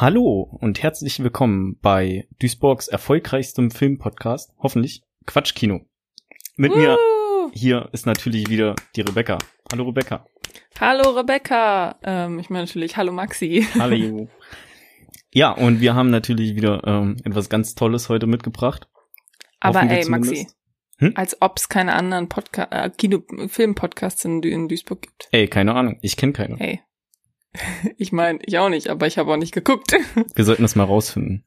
Hallo und herzlich willkommen bei Duisburgs erfolgreichstem Filmpodcast, hoffentlich Quatschkino. Mit mir Uh, hier ist natürlich wieder die Rebecca. Hallo Rebecca. hallo Rebecca. Ähm, ich meine natürlich Hallo Maxi. Hallo. ja, und wir haben natürlich wieder ähm, etwas ganz Tolles heute mitgebracht. Aber ey Maxi, zumindest. Hm? als ob es keine anderen Podcast, äh, Kino, Film-Podcasts in, in Duisburg gibt. Ey, keine Ahnung, ich kenne keine. Hey. Ich meine, ich auch nicht, aber ich habe auch nicht geguckt. Wir sollten das mal rausfinden.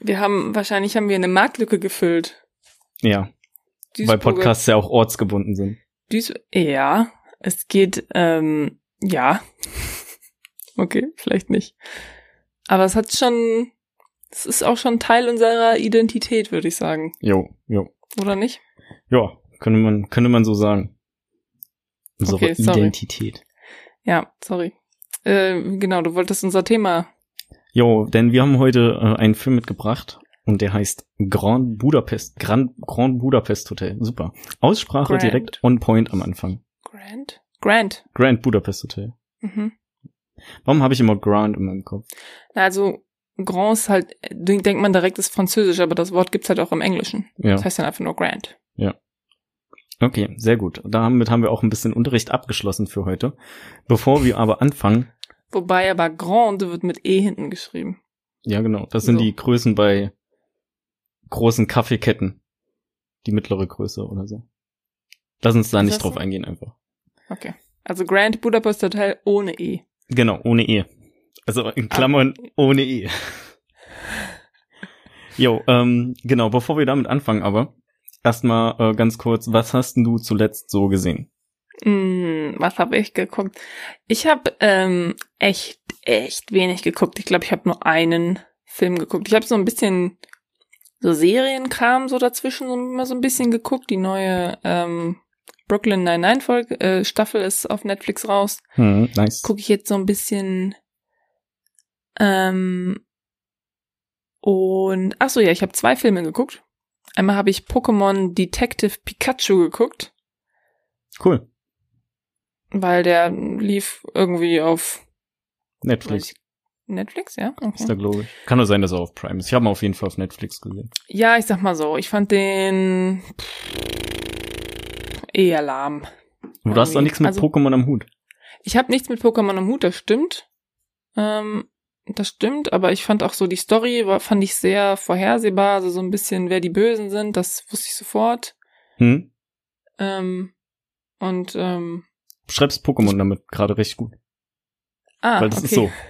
Wir haben, wahrscheinlich haben wir eine Marktlücke gefüllt. Ja, weil Duisburger- Podcasts ja auch ortsgebunden sind. Duis ja, es geht, ähm, ja. Okay, vielleicht nicht. Aber es hat schon, es ist auch schon Teil unserer Identität, würde ich sagen. Jo, jo. Oder nicht? Ja, könnte man, könnte man so sagen. Unsere Okay, sorry. Identität. Ja, sorry. Äh, genau, du wolltest unser Thema. Jo, denn wir haben heute äh, einen Film mitgebracht und der heißt Grand Budapest, Grand, Grand Budapest Hotel. Super. Aussprache Grand. direkt on point am Anfang. Grant? Grant. Grand Budapest Hotel. Mhm. Warum habe ich immer Grand in meinem Kopf? Na, Also, Grand ist halt, denkt man direkt ist Französisch, aber das Wort gibt's halt auch im Englischen. Ja, Das heißt dann einfach nur Grant. Okay, sehr gut. Damit haben wir auch ein bisschen Unterricht abgeschlossen für heute. Bevor wir aber anfangen, Wobei aber Grand wird mit E hinten geschrieben. ja genau, das sind So. die Größen bei großen Kaffeeketten. Die mittlere Größe oder so. Lass uns da Ist nicht drauf so? eingehen einfach. Okay. Also Grand Budapest Hotel ohne E. Genau, ohne E. Also in Klammern ohne E. Jo, ähm, genau, bevor wir damit anfangen aber, erstmal äh, ganz kurz, was hast denn du zuletzt so gesehen? Hm, was habe ich geguckt? Ich habe ähm, echt, echt wenig geguckt. Ich glaube, ich habe nur einen Film geguckt. Ich habe so ein bisschen so Serienkram so dazwischen so, immer so ein bisschen geguckt. Die neue ähm, Brooklyn Nine-Nine Folge, äh, Staffel ist auf Netflix raus. Hm, nice. Gucke ich jetzt so ein bisschen. Ähm, und ach so ja, ich habe zwei Filme geguckt. Einmal habe ich Pokémon Detective Pikachu geguckt. Cool. Weil der lief irgendwie auf Netflix Netflix, ja? ist Okay. da, glaube ich. Kann nur sein, dass er auf Prime ist. Ich habe ihn auf jeden Fall auf Netflix gesehen. Ja, ich sag mal so, ich fand den eher lahm. Du hast doch nichts mit Also- Pokémon am Hut. Ich habe nichts mit Pokémon am Hut, das stimmt. Ähm, das stimmt, aber ich fand auch so die Story war, fand ich sehr vorhersehbar, also so ein bisschen, wer die Bösen sind, das wusste ich sofort. Hm? Ähm, und ähm, schreibst Pokémon damit gerade recht gut. ah, weil das okay. ist so.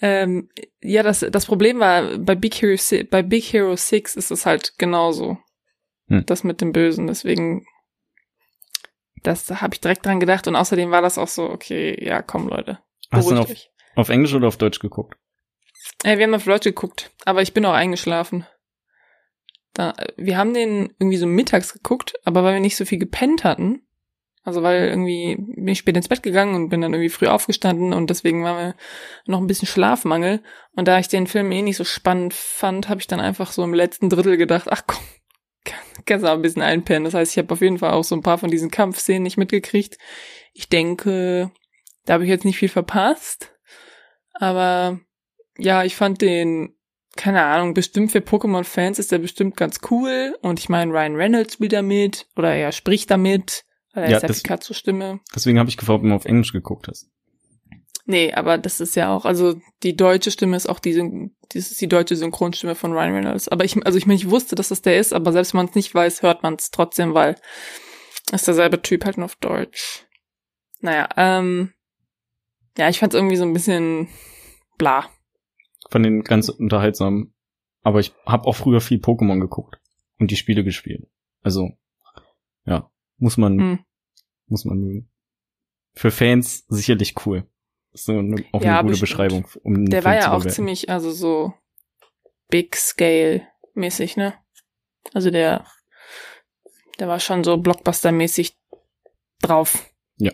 Ähm, ja, das, das Problem war, bei Big Hero, bei Big Hero 6 ist es halt genauso. Hm. Das mit dem Bösen. Deswegen, das habe ich direkt dran gedacht. Und außerdem war das auch so, okay, ja, komm, Leute. Hast du auf. Auf Englisch oder auf Deutsch geguckt? Ey, wir haben auf Deutsch geguckt, aber ich bin auch eingeschlafen. Da, wir haben den irgendwie so mittags geguckt, aber weil wir nicht so viel gepennt hatten, also weil irgendwie bin ich spät ins Bett gegangen und bin dann irgendwie früh aufgestanden und deswegen war mir noch ein bisschen Schlafmangel. Und da ich den Film eh nicht so spannend fand, habe ich dann einfach so im letzten Drittel gedacht, ach komm, kann- kannst du auch ein bisschen einpennen. Das heißt, ich habe auf jeden Fall auch so ein paar von diesen Kampfszenen nicht mitgekriegt. Ich denke, da habe ich jetzt nicht viel verpasst. Aber ja, ich fand den, keine Ahnung, bestimmt für Pokémon-Fans ist der bestimmt ganz cool. Und ich meine, Ryan Reynolds spielt da mit oder er spricht damit, weil er Ja, ist ja Pikachu-Stimme. Deswegen habe ich gefragt, ob du auf Englisch geguckt hast. Nee, aber das ist ja auch, also die deutsche Stimme ist auch die, das ist die deutsche Synchronstimme von Ryan Reynolds. Aber ich, also ich meine, ich wusste, dass das der ist, aber selbst wenn man es nicht weiß, hört man es trotzdem, weil ist derselbe Typ halt nur auf Deutsch. Naja, ähm, ja, ich fand es irgendwie so ein bisschen bla. Fand den ganz unterhaltsam. Aber ich habe auch früher viel Pokémon geguckt und die Spiele gespielt. Also, ja, muss man, Hm. muss man mögen. Für Fans sicherlich cool. Ist so eine, auch Ja, eine gute bestimmt. Beschreibung, um Der Film war ja auch ziemlich, also so Big Scale mäßig, ne? Also der, der war schon so Blockbuster-mäßig drauf. Ja.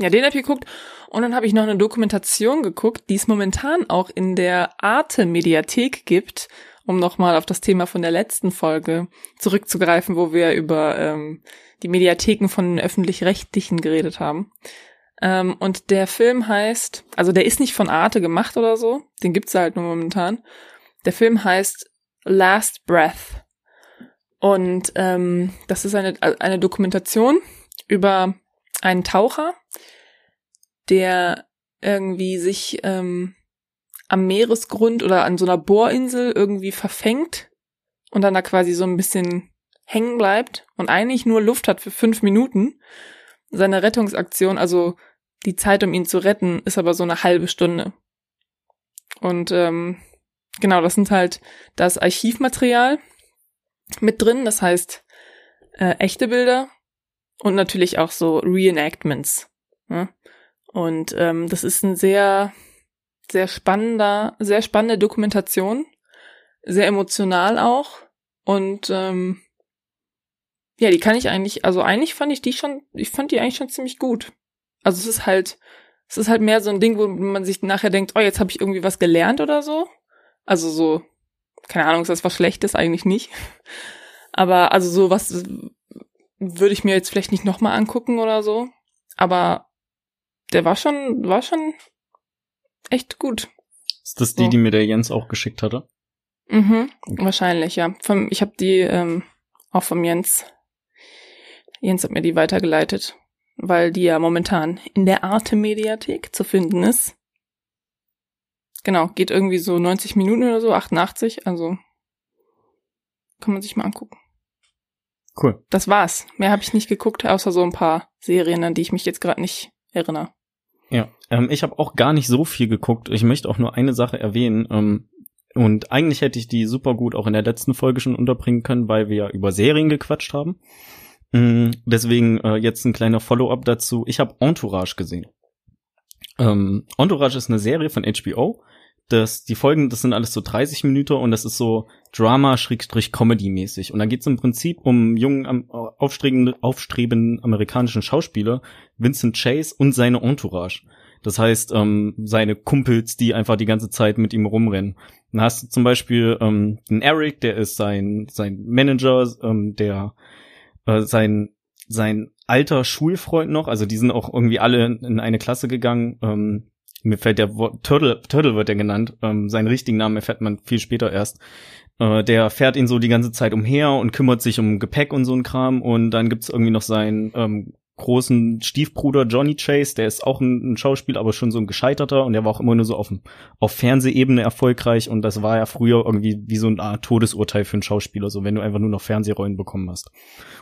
Ja, den hab ich geguckt. Und dann habe ich noch eine Dokumentation geguckt, die es momentan auch in der Arte-Mediathek gibt, um nochmal auf das Thema von der letzten Folge zurückzugreifen, wo wir über ähm, die Mediatheken von öffentlich-rechtlichen geredet haben. Ähm, und der Film heißt, also der ist nicht von Arte gemacht oder so, den gibt's halt nur momentan. Der Film heißt Last Breath. Und ähm, das ist eine, eine Dokumentation über einen Taucher, der irgendwie sich ähm, am Meeresgrund oder an so einer Bohrinsel irgendwie verfängt und dann da quasi so ein bisschen hängen bleibt und eigentlich nur Luft hat für fünf Minuten. Seine Rettungsaktion, also die Zeit, um ihn zu retten, ist aber so eine halbe Stunde. Und ähm, genau, das sind halt das Archivmaterial mit drin, das heißt äh, echte Bilder und natürlich auch so Reenactments. Ne? Und ähm, das ist ein sehr, sehr spannender, sehr spannende Dokumentation, sehr emotional auch. Und ähm, ja, die kann ich eigentlich, also eigentlich fand ich die schon, ich fand die eigentlich schon ziemlich gut. Also es ist halt, es ist halt mehr so ein Ding, wo man sich nachher denkt, oh, jetzt habe ich irgendwie was gelernt oder so. Also so, keine Ahnung, ist das was Schlechtes? Eigentlich nicht. Aber also so was würde ich mir jetzt vielleicht nicht nochmal angucken oder so. Aber der war schon, war schon echt gut. Ist das die, so. die mir der Jens auch geschickt hatte? Mhm, okay. wahrscheinlich, ja. Ich habe die ähm, auch vom Jens. Jens hat mir die weitergeleitet, weil die ja momentan in der Arte-Mediathek zu finden ist. Genau, geht irgendwie so 90 Minuten oder so, 88, also kann man sich mal angucken. Cool. Das war's. Mehr habe ich nicht geguckt, außer so ein paar Serien, an die ich mich jetzt gerade nicht erinnere. Ja, ähm, ich habe auch gar nicht so viel geguckt. Ich möchte auch nur eine Sache erwähnen. Ähm, und eigentlich hätte ich die super gut auch in der letzten Folge schon unterbringen können, weil wir ja über Serien gequatscht haben. Mhm, deswegen äh, jetzt ein kleiner Follow-up dazu. Ich habe Entourage gesehen. Ähm, Entourage ist eine Serie von HBO. Das, die Folgen, das sind alles so 30 Minuten und das ist so Drama-Comedy-mäßig. Und da geht es im Prinzip um jungen, aufstrebenden, aufstrebenden amerikanischen Schauspieler, Vincent Chase und seine Entourage. Das heißt, ähm, seine Kumpels, die einfach die ganze Zeit mit ihm rumrennen. Dann hast du zum Beispiel ähm, den Eric, der ist sein, sein Manager, ähm, der äh, sein, sein alter Schulfreund noch, also die sind auch irgendwie alle in eine Klasse gegangen. Ähm, mir fällt der Wort, Turtle, Turtle wird er genannt, ähm, seinen richtigen Namen erfährt man viel später erst. Äh, der fährt ihn so die ganze Zeit umher und kümmert sich um Gepäck und so ein Kram. Und dann gibt's irgendwie noch seinen ähm, großen Stiefbruder Johnny Chase, der ist auch ein, ein Schauspieler, aber schon so ein gescheiterter und der war auch immer nur so auf, auf Fernsehebene erfolgreich und das war ja früher irgendwie wie so ein Art Todesurteil für einen Schauspieler, so wenn du einfach nur noch Fernsehrollen bekommen hast.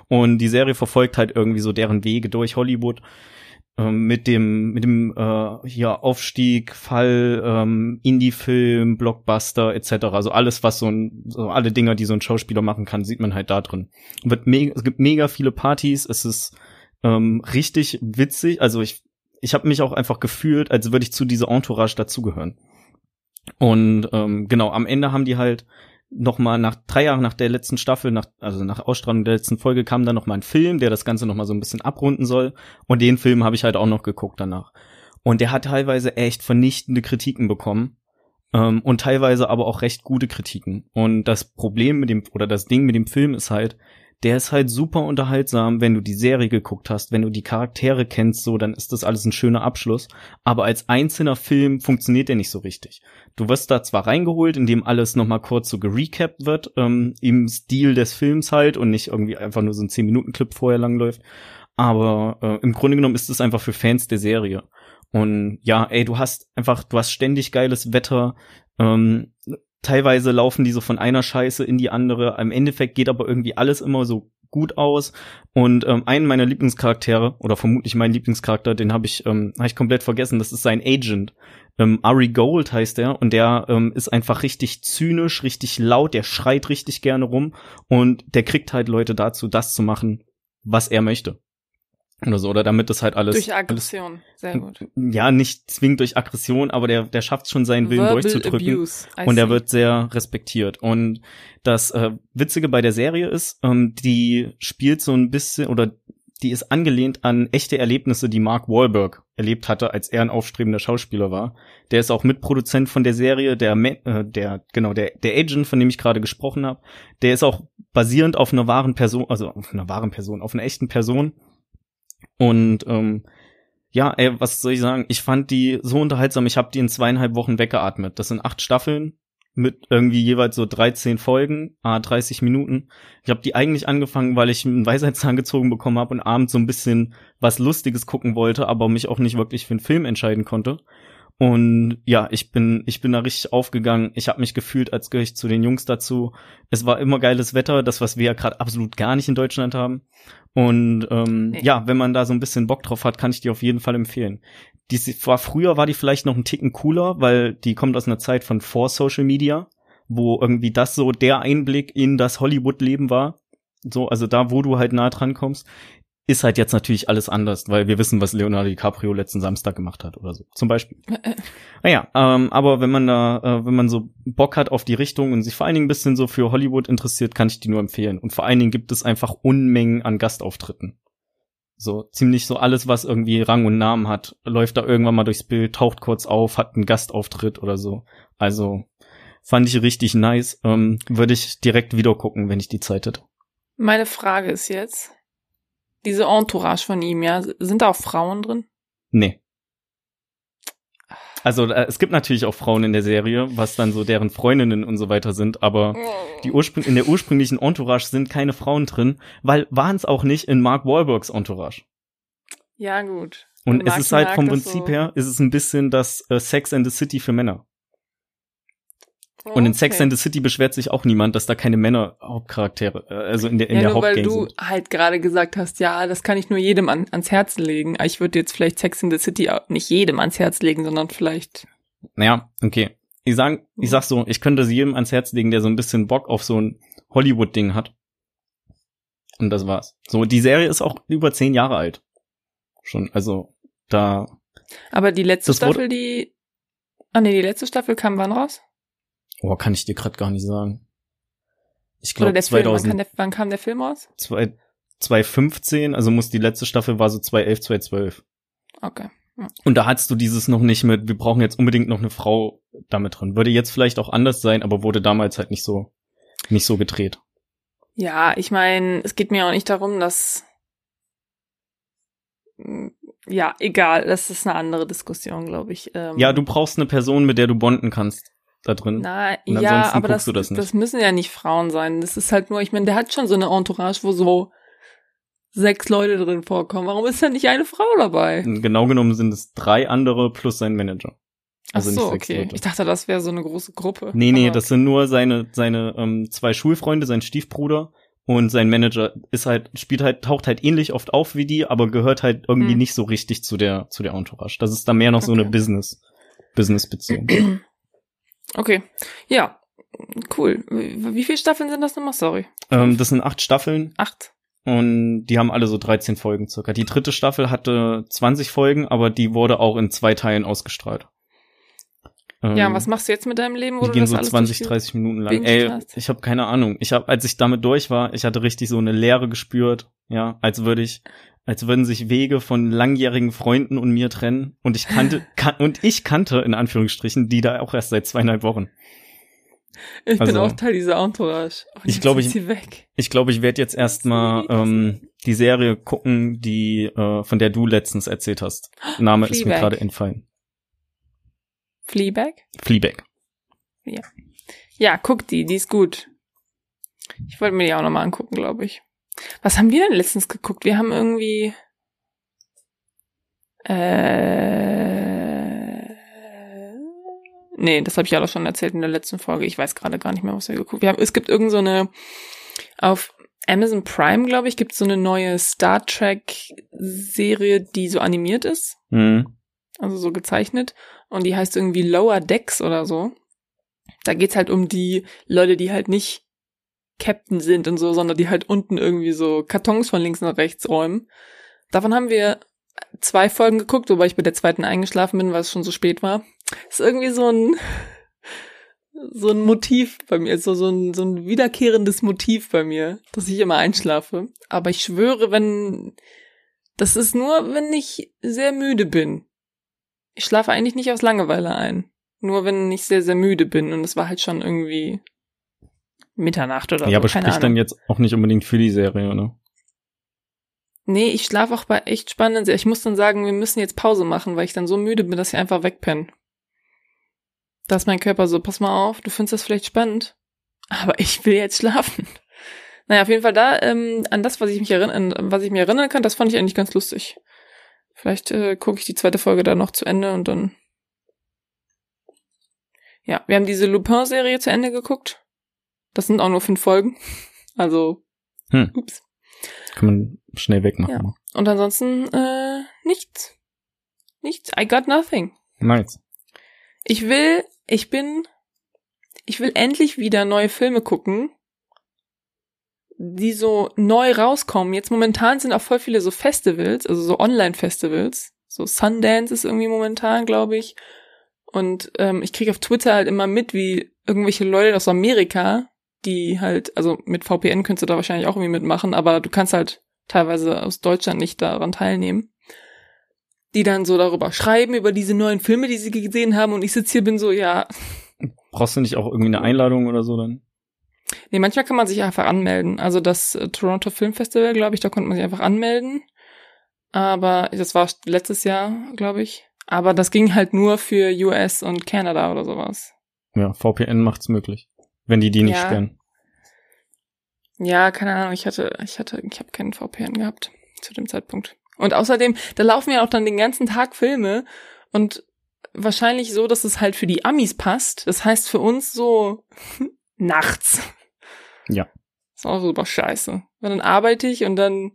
Und die Serie verfolgt halt irgendwie so deren Wege durch Hollywood mit dem mit dem äh, hier Aufstieg, Fall, ähm, Indie-Film, Blockbuster etc. Also alles, was so ein so alle Dinger, die so ein Schauspieler machen kann, sieht man halt da drin. Wird es gibt mega viele Partys. Es ist ähm, richtig witzig. Also ich ich habe mich auch einfach gefühlt, als würde ich zu dieser Entourage dazugehören. Und ähm, genau am Ende haben die halt noch mal nach drei Jahren nach der letzten Staffel, nach, also nach Ausstrahlung der letzten Folge, kam dann noch mal ein Film, der das Ganze noch mal so ein bisschen abrunden soll. Und den Film habe ich halt auch noch geguckt danach. Und der hat teilweise echt vernichtende Kritiken bekommen. Ähm, und teilweise aber auch recht gute Kritiken. Und das Problem mit dem, oder das Ding mit dem Film ist halt, der ist halt super unterhaltsam, wenn du die Serie geguckt hast, wenn du die Charaktere kennst, so, dann ist das alles ein schöner Abschluss. Aber als einzelner Film funktioniert der nicht so richtig. Du wirst da zwar reingeholt, indem alles nochmal kurz so gerecapt wird, ähm, im Stil des Films halt und nicht irgendwie einfach nur so ein 10-Minuten-Clip vorher langläuft. Aber äh, im Grunde genommen ist es einfach für Fans der Serie. Und ja, ey, du hast einfach, du hast ständig geiles Wetter. Ähm, teilweise laufen die so von einer Scheiße in die andere. Im Endeffekt geht aber irgendwie alles immer so gut aus. Und ähm, einen meiner Lieblingscharaktere, oder vermutlich mein Lieblingscharakter, den habe ich, ähm, hab ich komplett vergessen, das ist sein Agent. Ähm, Ari Gold heißt er und der ähm, ist einfach richtig zynisch, richtig laut, der schreit richtig gerne rum und der kriegt halt Leute dazu, das zu machen, was er möchte oder so, oder damit das halt alles. Durch Aggression, alles, sehr gut. Ja, nicht zwingend durch Aggression, aber der, der schafft schon seinen Willen Verbal durchzudrücken. Abuse, und der wird sehr respektiert. Und das äh, Witzige bei der Serie ist, ähm, die spielt so ein bisschen, oder die ist angelehnt an echte Erlebnisse, die Mark Wahlberg erlebt hatte, als er ein aufstrebender Schauspieler war. Der ist auch Mitproduzent von der Serie, der, äh, der genau der der Agent, von dem ich gerade gesprochen habe. Der ist auch basierend auf einer wahren Person, also auf einer wahren Person, auf einer echten Person und ähm, ja, ey, was soll ich sagen? Ich fand die so unterhaltsam. Ich habe die in zweieinhalb Wochen weggeatmet. Das sind acht Staffeln mit irgendwie jeweils so 13 Folgen, ah, 30 Minuten. Ich habe die eigentlich angefangen, weil ich einen Weisheitszahn gezogen bekommen habe und abends so ein bisschen was Lustiges gucken wollte, aber mich auch nicht wirklich für einen Film entscheiden konnte. Und ja, ich bin, ich bin da richtig aufgegangen. Ich habe mich gefühlt, als gehöre ich zu den Jungs dazu. Es war immer geiles Wetter, das, was wir ja gerade absolut gar nicht in Deutschland haben. Und ähm, nee. ja, wenn man da so ein bisschen Bock drauf hat, kann ich die auf jeden Fall empfehlen. Die war früher war die vielleicht noch ein Ticken cooler, weil die kommt aus einer Zeit von vor Social Media, wo irgendwie das so der Einblick in das Hollywood-Leben war. So, also da, wo du halt nah dran kommst ist halt jetzt natürlich alles anders, weil wir wissen, was Leonardo DiCaprio letzten Samstag gemacht hat oder so, zum Beispiel. naja, ähm, aber wenn man da, äh, wenn man so Bock hat auf die Richtung und sich vor allen Dingen ein bisschen so für Hollywood interessiert, kann ich die nur empfehlen. Und vor allen Dingen gibt es einfach Unmengen an Gastauftritten. So ziemlich so alles, was irgendwie Rang und Namen hat, läuft da irgendwann mal durchs Bild, taucht kurz auf, hat einen Gastauftritt oder so. Also fand ich richtig nice. Ähm, Würde ich direkt wieder gucken, wenn ich die Zeit hätte. Meine Frage ist jetzt, diese Entourage von ihm, ja, sind da auch Frauen drin? Nee. Also äh, es gibt natürlich auch Frauen in der Serie, was dann so deren Freundinnen und so weiter sind, aber die Urspr in der ursprünglichen Entourage sind keine Frauen drin, weil waren es auch nicht in Mark Wahlbergs Entourage. Ja, gut. Und es ist halt vom Prinzip so her, ist es ein bisschen das äh, Sex and the City für Männer. Und in Sex and the City beschwert sich auch niemand, dass da keine Männer Hauptcharaktere, äh, also in der, in ja, der nur Hauptgang weil du halt gerade gesagt hast, ja, das kann ich nur jedem an, ans Herz legen. Ich würde jetzt vielleicht Sex in the City nicht jedem ans Herz legen, sondern vielleicht. Naja, okay. Ich sag, ich sag so, ich könnte sie jedem ans Herz legen, der so ein bisschen Bock auf so ein Hollywood-Ding hat. Und das war's. So, die Serie ist auch über zehn Jahre alt. Schon, also, da. Aber die letzte Staffel, die, ah nee, die letzte Staffel kam wann raus? Oh, kann ich dir gerade gar nicht sagen. Ich glaube 2000. Film, wann, der, wann, kam der Film aus? 2015, also muss die letzte Staffel war so 2011, 2012. Okay. Ja. Und da hattest du dieses noch nicht mit, wir brauchen jetzt unbedingt noch eine Frau damit drin. Würde jetzt vielleicht auch anders sein, aber wurde damals halt nicht so, nicht so gedreht. Ja, ich meine, es geht mir auch nicht darum, dass ja, egal, das ist eine andere Diskussion, glaube ich. Ähm, ja, du brauchst eine Person, mit der du bonden kannst da drin. Na, ja, aber das, das, das, müssen ja nicht Frauen sein. Das ist halt nur, ich meine, der hat schon so eine Entourage, wo so sechs Leute drin vorkommen. Warum ist da nicht eine Frau dabei? Genau genommen sind es drei andere plus sein Manager. Also Ach so, okay. Leute. Ich dachte, das wäre so eine große Gruppe. Nee, nee, das sind nur seine, seine ähm, zwei Schulfreunde, sein Stiefbruder und sein Manager ist halt, spielt halt, taucht halt ähnlich oft auf wie die, aber gehört halt irgendwie hm. nicht so richtig zu der, zu der Entourage. Das ist da mehr noch okay. so eine Business, Business-Beziehung. Okay. Ja, cool. Wie viele Staffeln sind das nochmal? Sorry. Ähm, das sind acht Staffeln. Acht. Und die haben alle so 13 Folgen circa. Die dritte Staffel hatte 20 Folgen, aber die wurde auch in zwei Teilen ausgestrahlt. Ja, ähm, was machst du jetzt mit deinem Leben? Wo die gehen so 20, 30 Minuten lang. Ey, hast? ich habe keine Ahnung. Ich habe, als ich damit durch war, ich hatte richtig so eine Leere gespürt, ja, als würde ich, als würden sich Wege von langjährigen Freunden und mir trennen. Und ich kannte, kan und ich kannte in Anführungsstrichen die da auch erst seit zweieinhalb Wochen. Ich also, bin auch Teil dieser Entourage. Und ich glaube, ich, ich glaube, ich werde jetzt erstmal ähm, die Serie gucken, die äh, von der du letztens erzählt hast. Name Fleabag. ist mir gerade entfallen. Fleabag? Fleabag. Ja. Ja, guck die, die ist gut. Ich wollte mir die auch nochmal angucken, glaube ich. Was haben wir denn letztens geguckt? Wir haben irgendwie. Äh. Nee, das habe ich ja auch schon erzählt in der letzten Folge. Ich weiß gerade gar nicht mehr, was wir geguckt haben. Es gibt irgend so eine. Auf Amazon Prime, glaube ich, gibt es so eine neue Star Trek-Serie, die so animiert ist. Mhm. Also so gezeichnet und die heißt irgendwie Lower Decks oder so. Da geht's halt um die Leute, die halt nicht Captain sind und so, sondern die halt unten irgendwie so Kartons von links nach rechts räumen. Davon haben wir zwei Folgen geguckt, wobei ich bei der zweiten eingeschlafen bin, weil es schon so spät war. Ist irgendwie so ein so ein Motiv bei mir, so, so, ein, so ein wiederkehrendes Motiv bei mir, dass ich immer einschlafe. Aber ich schwöre, wenn, das ist nur, wenn ich sehr müde bin. Ich schlafe eigentlich nicht aus Langeweile ein. Nur wenn ich sehr, sehr müde bin und es war halt schon irgendwie Mitternacht oder ja, so. Ja, aber spricht dann jetzt auch nicht unbedingt für die Serie, oder? Nee, ich schlafe auch bei echt spannenden Serien. Ich muss dann sagen, wir müssen jetzt Pause machen, weil ich dann so müde bin, dass ich einfach wegpenne. Da ist mein Körper so, pass mal auf, du findest das vielleicht spannend, aber ich will jetzt schlafen. Naja, auf jeden Fall da, ähm, an das, was ich mich erinnern, was ich mir erinnern kann, das fand ich eigentlich ganz lustig. Vielleicht äh, gucke ich die zweite Folge da noch zu Ende und dann. Ja, wir haben diese Lupin-Serie zu Ende geguckt. Das sind auch nur fünf Folgen. Also, Hm. ups. Kann man schnell wegmachen. Ja. Und ansonsten, äh, nichts. Nichts. I got nothing. Nice. Ich will, ich bin, ich will endlich wieder neue Filme gucken, die so neu rauskommen. Jetzt momentan sind auch voll viele so Festivals, also so Online-Festivals. So Sundance ist irgendwie momentan, glaube ich. Und ähm, ich kriege auf Twitter halt immer mit, wie irgendwelche Leute aus Amerika, die halt, also mit VPN könntest du da wahrscheinlich auch irgendwie mitmachen, aber du kannst halt teilweise aus Deutschland nicht daran teilnehmen. Die dann so darüber schreiben, über diese neuen Filme, die sie gesehen haben. Und ich sitze hier, bin so, ja, Brauchst du nicht auch irgendwie eine Einladung oder so dann? Nee, manchmal kann man sich einfach anmelden. Also das äh, Toronto Film Festival, glaube ich, da konnte man sich einfach anmelden. Aber das war letztes Jahr, glaube ich. Aber das ging halt nur für US und Canada oder sowas. Ja, VPN macht's möglich. Wenn die die nicht Ja. sperren. Ja, keine Ahnung, ich hatte, ich hatte, ich habe keinen VPN gehabt zu dem Zeitpunkt. Und außerdem, da laufen ja auch dann den ganzen Tag Filme und wahrscheinlich so, dass es halt für die Amis passt. Das heißt für uns so nachts. Ja. Ist auch super scheiße. Weil dann arbeite ich und dann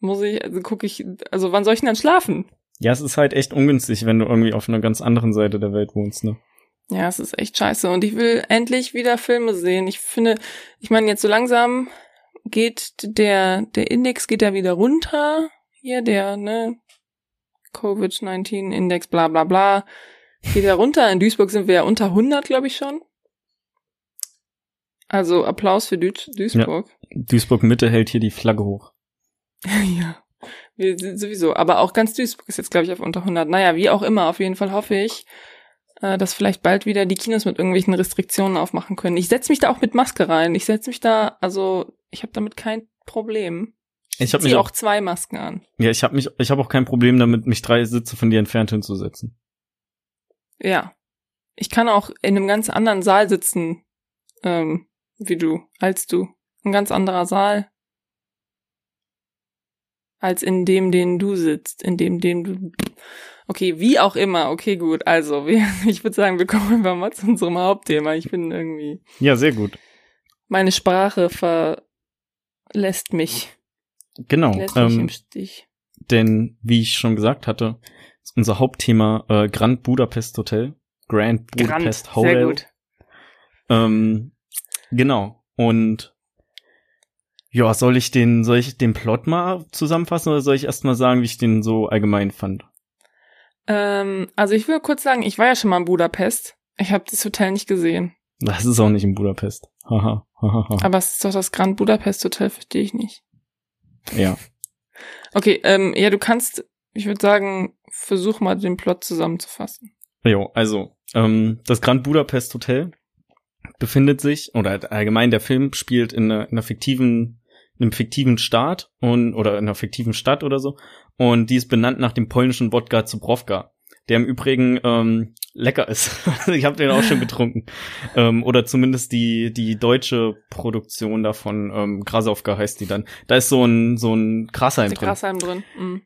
muss ich, also gucke ich, also wann soll ich denn dann schlafen? Ja, es ist halt echt ungünstig, wenn du irgendwie auf einer ganz anderen Seite der Welt wohnst, ne? Ja, es ist echt scheiße. Und ich will endlich wieder Filme sehen. Ich finde, ich meine, jetzt so langsam geht der, der Index geht ja wieder runter. Hier, der, ne, Covid-19-Index, bla, bla, bla. Geht ja runter. In Duisburg sind wir ja unter 100, glaube ich schon. Also Applaus für Duis Duisburg. Duisburg Mitte hält hier die Flagge hoch. Ja. Wir sind sowieso. Aber auch ganz Duisburg ist jetzt, glaube ich, auf unter 100. Naja, wie auch immer. Auf jeden Fall hoffe ich, äh, dass vielleicht bald wieder die Kinos mit irgendwelchen Restriktionen aufmachen können. Ich setze mich da auch mit Maske rein. Ich setze mich da, also ich habe damit kein Problem. Ich habe mich auch auch, zwei Masken an. ja, ich habe mich, ich habe auch kein Problem damit, mich drei Sitze von dir entfernt hinzusetzen. Ja. Ich kann auch in einem ganz anderen Saal sitzen, ähm, wie du, als du. Ein ganz anderer Saal. Als in dem, den du sitzt, in dem, den du. Okay, wie auch immer. Okay, gut. Also, wir, ich würde sagen, wir kommen einfach mal zu unserem Hauptthema. Ich bin irgendwie. Ja, sehr gut. Meine Sprache verlässt mich. Genau. Lässt mich im Ähm, Stich. denn wie ich schon gesagt hatte, ist unser Hauptthema äh, Grand Budapest Hotel. Grand Grand. Budapest Hotel. Sehr gut. Ähm, genau. Und ja, soll ich den, soll ich den Plot mal zusammenfassen oder soll ich erst mal sagen, wie ich den so allgemein fand? Ähm, also ich will kurz sagen, ich war ja schon mal in Budapest. Ich habe das Hotel nicht gesehen. Das ist auch nicht in Budapest. Haha. haha. Aber es ist doch das Grand Budapest Hotel, verstehe ich nicht. ja. Okay, ähm, ja, du kannst, ich würde sagen, versuch mal den Plot zusammenzufassen. Jo, also, ähm, das Grand Budapest Hotel befindet sich, oder allgemein der Film spielt in einer, in einer fiktiven, in einem fiktiven Staat und, oder in einer fiktiven Stadt oder so. Und die ist benannt nach dem polnischen Wodka Zubrowka, der im Übrigen ähm, lecker ist. ich habe den auch schon getrunken. ähm, oder zumindest die, die deutsche Produktion davon, ähm, Grasowka heißt die dann. Da ist so ein, so ein der drin. Grashalm drin. Mhm.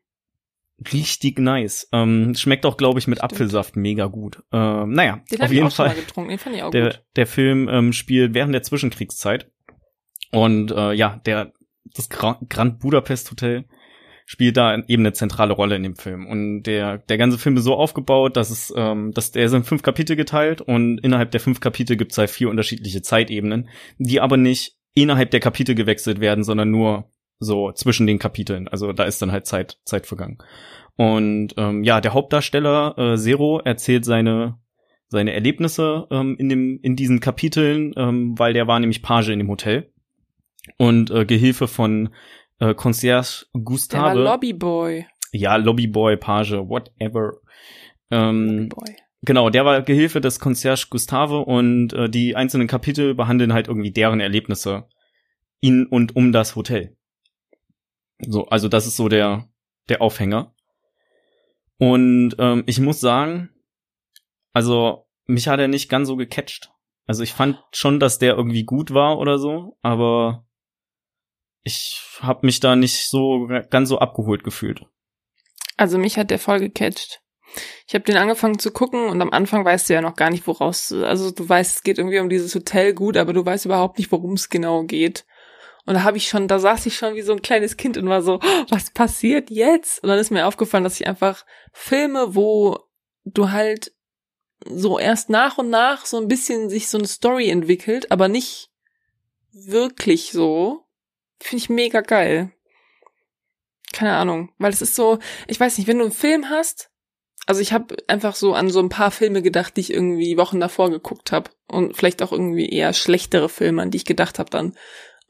Richtig nice. Ähm, schmeckt auch, glaube ich, mit Stimmt. Apfelsaft mega gut. Ähm, naja, Den auf jeden auch schon Fall. mal getrunken. Den fand ich auch Der, gut. der Film ähm, spielt während der Zwischenkriegszeit. Und äh, ja, der das Gra Grand Budapest Hotel spielt da eben eine zentrale Rolle in dem Film. Und der, der ganze Film ist so aufgebaut, dass es, ähm, dass der ist in fünf Kapitel geteilt und innerhalb der fünf Kapitel gibt es halt vier unterschiedliche Zeitebenen, die aber nicht innerhalb der Kapitel gewechselt werden, sondern nur so zwischen den Kapiteln. Also da ist dann halt Zeit, Zeit vergangen. Und ähm, ja, der Hauptdarsteller äh, Zero erzählt seine seine Erlebnisse ähm, in dem in diesen Kapiteln, ähm, weil der war nämlich Page in dem Hotel und äh, Gehilfe von äh, Concierge Der war Gustave. Lobbyboy. ja, Lobbyboy, Page, whatever. Ähm, Lobbyboy. genau, der war Gehilfe des Concierge Gustave und äh, die einzelnen Kapitel behandeln halt irgendwie deren Erlebnisse in und um das Hotel. So, also das ist so der, der Aufhänger. Und ähm, ich muss sagen, also mich hat er nicht ganz so gecatcht. Also ich fand schon, dass der irgendwie gut war oder so, aber ich habe mich da nicht so ganz so abgeholt gefühlt. Also mich hat der voll gecatcht. Ich habe den angefangen zu gucken und am Anfang weißt du ja noch gar nicht, woraus. Also du weißt, es geht irgendwie um dieses Hotel gut, aber du weißt überhaupt nicht, worum es genau geht. Und da habe ich schon, da saß ich schon wie so ein kleines Kind und war so, oh, was passiert jetzt? Und dann ist mir aufgefallen, dass ich einfach Filme, wo du halt so erst nach und nach so ein bisschen sich so eine Story entwickelt, aber nicht wirklich so, finde ich mega geil. Keine Ahnung, weil es ist so, ich weiß nicht, wenn du einen Film hast, also ich habe einfach so an so ein paar Filme gedacht, die ich irgendwie Wochen davor geguckt habe und vielleicht auch irgendwie eher schlechtere Filme, an die ich gedacht habe dann.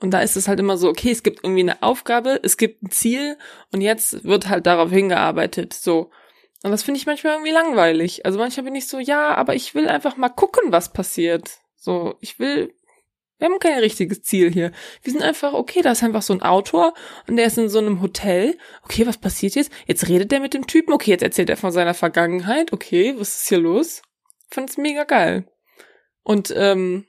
Und da ist es halt immer so, okay, es gibt irgendwie eine Aufgabe, es gibt ein Ziel und jetzt wird halt darauf hingearbeitet, so. Und das finde ich manchmal irgendwie langweilig. Also manchmal bin ich so, ja, aber ich will einfach mal gucken, was passiert. So, ich will, wir haben kein richtiges Ziel hier. Wir sind einfach, okay, da ist einfach so ein Autor und der ist in so einem Hotel. Okay, was passiert jetzt? Jetzt redet der mit dem Typen. Okay, jetzt erzählt er von seiner Vergangenheit. Okay, was ist hier los? Fand es mega geil. Und ähm,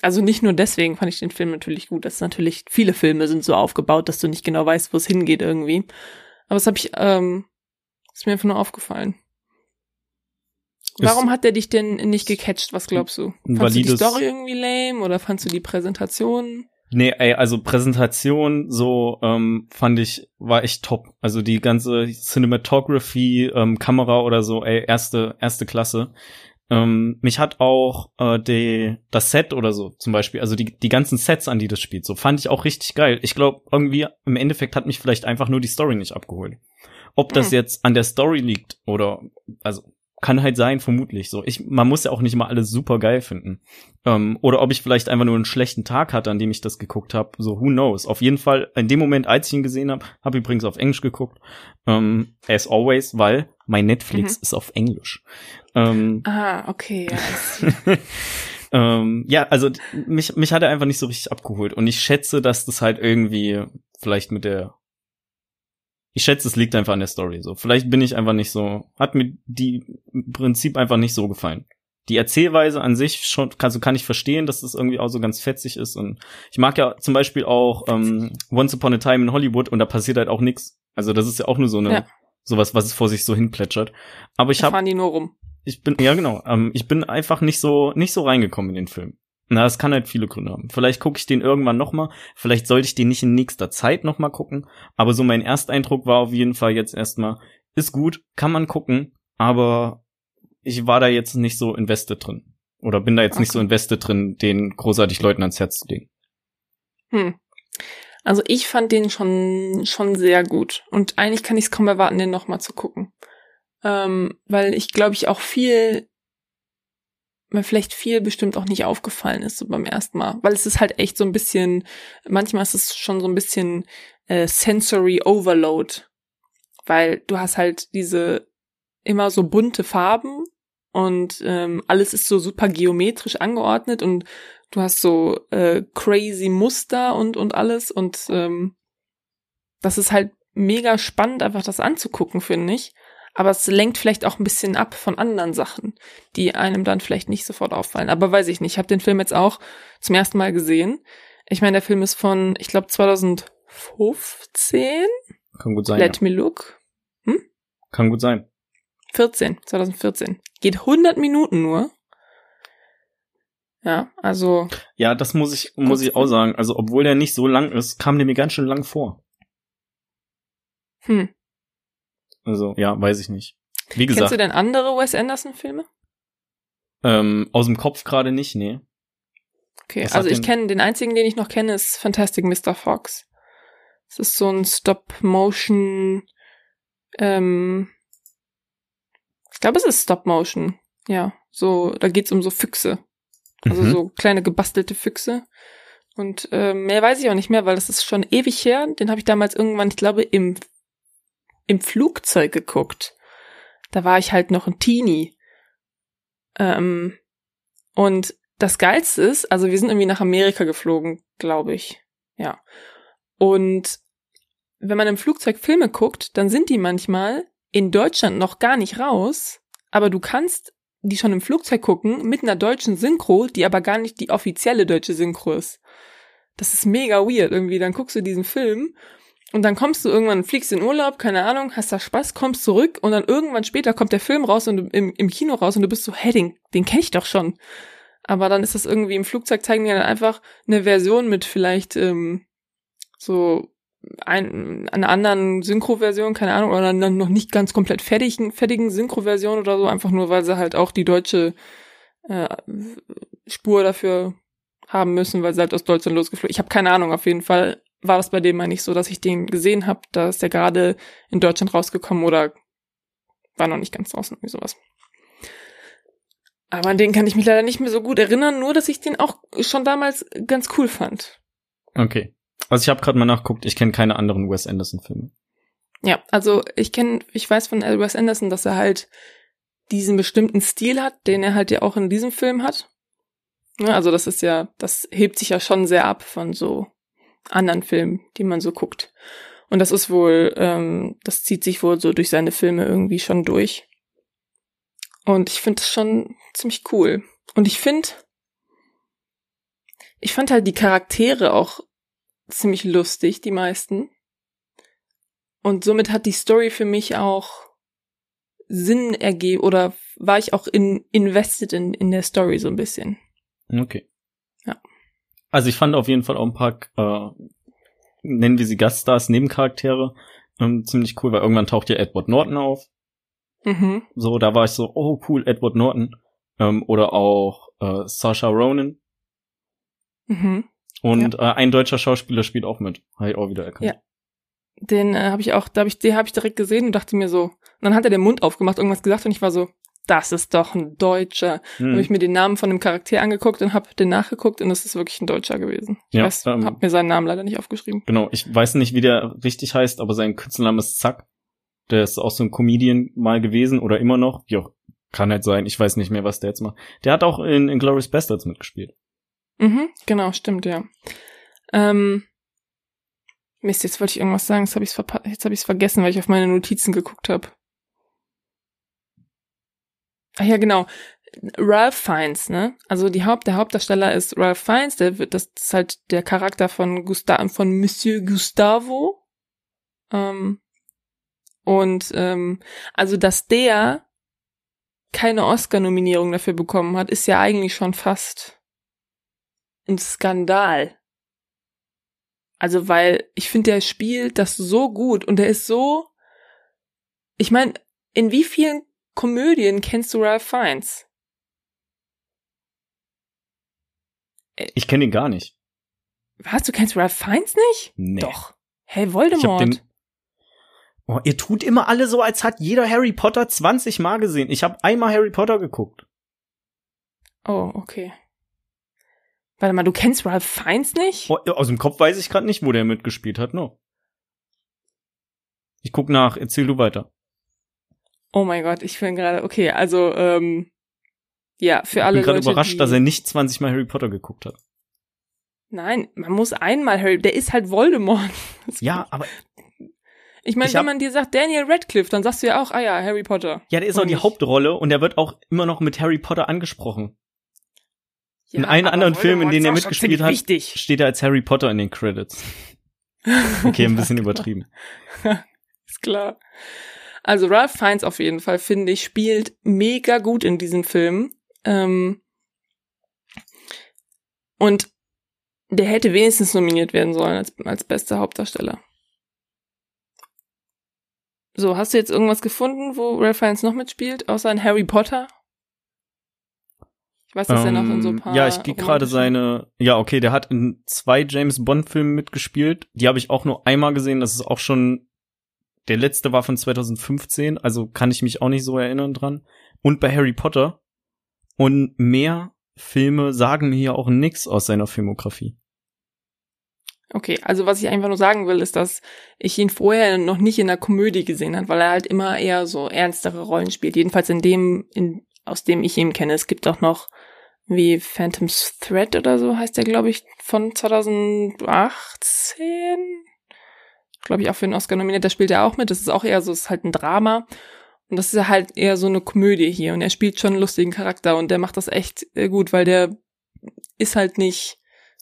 also nicht nur deswegen fand ich den Film natürlich gut. Das ist natürlich, viele Filme sind so aufgebaut, dass du nicht genau weißt, wo es hingeht irgendwie. Aber das habe ich, ähm, ist mir einfach nur aufgefallen. Warum hat der dich denn nicht gecatcht? Was glaubst du? Fandst du die Story irgendwie lame oder fandst du die Präsentation? Nee, ey, also Präsentation so ähm, fand ich war echt top. Also die ganze Cinematography, ähm, Kamera oder so, ey, erste erste Klasse. Ähm, mich hat auch äh, die, das Set oder so zum Beispiel, also die, die ganzen Sets, an die das spielt, so fand ich auch richtig geil. Ich glaube, irgendwie im Endeffekt hat mich vielleicht einfach nur die Story nicht abgeholt. Ob das mhm. jetzt an der Story liegt oder, also kann halt sein, vermutlich so. Ich, man muss ja auch nicht immer alles super geil finden. Ähm, oder ob ich vielleicht einfach nur einen schlechten Tag hatte, an dem ich das geguckt habe. So, who knows? Auf jeden Fall, in dem Moment, als ich ihn gesehen habe, habe übrigens auf Englisch geguckt. Ähm, as always, weil mein Netflix mhm. ist auf Englisch. Ähm, ah, okay. Ja, ähm, ja, also mich, mich hat er einfach nicht so richtig abgeholt. Und ich schätze, dass das halt irgendwie vielleicht mit der ich schätze, es liegt einfach an der Story. So, vielleicht bin ich einfach nicht so, hat mir die im Prinzip einfach nicht so gefallen. Die Erzählweise an sich schon, also kann ich verstehen, dass das irgendwie auch so ganz fetzig ist. Und ich mag ja zum Beispiel auch ähm, Once Upon a Time in Hollywood und da passiert halt auch nix. Also das ist ja auch nur so eine, ja. sowas, was es vor sich so hinplätschert. Aber ich habe. Ich bin, ja genau, ähm, ich bin einfach nicht so, nicht so reingekommen in den Film. Na, das kann halt viele Gründe haben. Vielleicht gucke ich den irgendwann noch mal. Vielleicht sollte ich den nicht in nächster Zeit noch mal gucken. Aber so mein Ersteindruck war auf jeden Fall jetzt erstmal, ist gut, kann man gucken, aber ich war da jetzt nicht so invested drin. Oder bin da jetzt okay. nicht so invested drin, den großartig Leuten ans Herz zu legen. Hm. Also ich fand den schon, schon sehr gut. Und eigentlich kann ich es kaum erwarten, den noch mal zu gucken. Ähm, weil ich glaube ich auch viel mir vielleicht viel bestimmt auch nicht aufgefallen ist so beim ersten Mal, weil es ist halt echt so ein bisschen, manchmal ist es schon so ein bisschen äh, sensory overload, weil du hast halt diese immer so bunte Farben und ähm, alles ist so super geometrisch angeordnet und du hast so äh, crazy Muster und und alles und ähm, das ist halt mega spannend einfach das anzugucken finde ich aber es lenkt vielleicht auch ein bisschen ab von anderen Sachen, die einem dann vielleicht nicht sofort auffallen. Aber weiß ich nicht. Ich habe den Film jetzt auch zum ersten Mal gesehen. Ich meine, der Film ist von, ich glaube, 2015. Kann gut sein. Let ja. me look. Hm? Kann gut sein. 14, 2014. Geht 100 Minuten nur. Ja, also. Ja, das muss ich, muss ich auch sagen. Also, obwohl der nicht so lang ist, kam der mir ganz schön lang vor. Hm. Also, ja, weiß ich nicht. Wie gesagt. Kennst du denn andere Wes Anderson-Filme? Ähm, aus dem Kopf gerade nicht, nee. Okay, Was also ich kenne, den einzigen, den ich noch kenne, ist Fantastic Mr. Fox. Es ist so ein Stop-Motion, ähm, ich glaube, es ist Stop-Motion. Ja, so, da geht's um so Füchse. Also mhm. so kleine gebastelte Füchse. Und äh, mehr weiß ich auch nicht mehr, weil das ist schon ewig her. Den habe ich damals irgendwann, ich glaube, im im Flugzeug geguckt. Da war ich halt noch ein Teenie. Ähm, und das Geilste ist, also wir sind irgendwie nach Amerika geflogen, glaube ich. Ja. Und wenn man im Flugzeug Filme guckt, dann sind die manchmal in Deutschland noch gar nicht raus, aber du kannst die schon im Flugzeug gucken mit einer deutschen Synchro, die aber gar nicht die offizielle deutsche Synchro ist. Das ist mega weird irgendwie. Dann guckst du diesen Film und dann kommst du irgendwann, fliegst in Urlaub, keine Ahnung, hast da Spaß, kommst zurück und dann irgendwann später kommt der Film raus und im, im Kino raus und du bist so, hey, den, den kenn ich doch schon. Aber dann ist das irgendwie im Flugzeug zeigen die dann einfach eine Version mit vielleicht ähm, so ein, einer anderen Synchro-Version, keine Ahnung, oder dann noch nicht ganz komplett fertigen, fertigen Synchro-Version oder so, einfach nur, weil sie halt auch die deutsche äh, Spur dafür haben müssen, weil sie halt aus Deutschland losgeflogen. Ich habe keine Ahnung, auf jeden Fall war das bei dem mal nicht so, dass ich den gesehen habe, da ist der gerade in Deutschland rausgekommen oder war noch nicht ganz draußen, irgendwie sowas. Aber an den kann ich mich leider nicht mehr so gut erinnern, nur dass ich den auch schon damals ganz cool fand. Okay. Also ich habe gerade mal nachguckt, ich kenne keine anderen Wes Anderson Filme. Ja, also ich kenne, ich weiß von Wes Anderson, dass er halt diesen bestimmten Stil hat, den er halt ja auch in diesem Film hat. Ja, also das ist ja, das hebt sich ja schon sehr ab von so anderen Filmen, die man so guckt. Und das ist wohl, ähm, das zieht sich wohl so durch seine Filme irgendwie schon durch. Und ich finde das schon ziemlich cool. Und ich finde, ich fand halt die Charaktere auch ziemlich lustig, die meisten. Und somit hat die Story für mich auch Sinn ergeben oder war ich auch in, invested in, in der Story so ein bisschen. Okay. Ja. Also ich fand auf jeden Fall auch ein paar, äh, nennen wir sie Gaststars, Nebencharaktere, ähm, ziemlich cool, weil irgendwann taucht ja Edward Norton auf. Mhm. So, da war ich so, oh cool, Edward Norton. Ähm, oder auch äh, Sasha Ronan. Mhm. Und ja. äh, ein deutscher Schauspieler spielt auch mit. Habe ich auch wieder erkannt. Ja. Den äh, habe ich auch, da habe ich, den habe ich direkt gesehen und dachte mir so. Und dann hat er den Mund aufgemacht, irgendwas gesagt und ich war so, das ist doch ein Deutscher. Hm. Habe ich mir den Namen von dem Charakter angeguckt und habe den nachgeguckt und es ist wirklich ein Deutscher gewesen. Ich ja, weiß, ähm, habe mir seinen Namen leider nicht aufgeschrieben. Genau, ich weiß nicht, wie der richtig heißt, aber sein Künstlername ist Zack. Der ist auch so ein Comedian mal gewesen oder immer noch. Ja, kann halt sein. Ich weiß nicht mehr, was der jetzt macht. Der hat auch in, in Glorious Bastards mitgespielt. Mhm, genau, stimmt, ja. Ähm, Mist, jetzt wollte ich irgendwas sagen, jetzt habe ich es hab ich's vergessen, weil ich auf meine Notizen geguckt habe. Ach ja, genau. Ralph Fiennes, ne? Also die Haupt, der Hauptdarsteller ist Ralph Fiennes, der wird, das ist halt der Charakter von Gustav, von Monsieur Gustavo. Ähm, und ähm, also, dass der keine Oscar-Nominierung dafür bekommen hat, ist ja eigentlich schon fast ein Skandal. Also, weil ich finde, der spielt das so gut und der ist so. Ich meine, in wie vielen Komödien kennst du Ralph Fiennes? Äh, ich kenne ihn gar nicht. Was? Du kennst Ralph Fiennes nicht? Nee. Doch. Hey, Voldemort. Den, oh, ihr tut immer alle so, als hat jeder Harry Potter 20 Mal gesehen. Ich habe einmal Harry Potter geguckt. Oh, okay. Warte mal, du kennst Ralph Fiennes nicht? Oh, aus dem Kopf weiß ich gerade nicht, wo der mitgespielt hat, no. Ich guck nach, erzähl du weiter. Oh mein Gott, ich bin gerade, okay, also, ähm, ja, für alle Ich bin gerade überrascht, die, dass er nicht 20 Mal Harry Potter geguckt hat. Nein, man muss einmal Harry, der ist halt Voldemort. Ja, aber ich meine, wenn man dir sagt Daniel Radcliffe, dann sagst du ja auch, ah ja, Harry Potter. Ja, der ist auch die Hauptrolle und der wird auch immer noch mit Harry Potter angesprochen. Ja, in einem anderen Film, in dem er mitgespielt hat, wichtig. steht er als Harry Potter in den Credits. Okay, ein bisschen übertrieben. ist klar. Also Ralph Fiennes auf jeden Fall, finde ich, spielt mega gut in diesem Film. Ähm und der hätte wenigstens nominiert werden sollen als, als bester Hauptdarsteller. So, hast du jetzt irgendwas gefunden, wo Ralph Fiennes noch mitspielt, außer in Harry Potter? Ich weiß, dass ähm, er noch in so ein ähm, paar. Ja, ich gehe gerade seine. Ja, okay, der hat in zwei James Bond-Filmen mitgespielt. Die habe ich auch nur einmal gesehen. Das ist auch schon. Der letzte war von 2015, also kann ich mich auch nicht so erinnern dran. Und bei Harry Potter. Und mehr Filme sagen mir hier auch nix aus seiner Filmografie. Okay, also was ich einfach nur sagen will, ist, dass ich ihn vorher noch nicht in der Komödie gesehen habe, weil er halt immer eher so ernstere Rollen spielt. Jedenfalls in dem, in, aus dem ich ihn kenne. Es gibt auch noch wie Phantom's Thread oder so heißt der, glaube ich, von 2018. glaube ich, auch für den Oscar nominiert. Da spielt er auch mit. Das ist auch eher so, es ist halt ein Drama. Und das ist halt eher so eine Komödie hier. Und er spielt schon einen lustigen Charakter und der macht das echt äh, gut, weil der ist halt nicht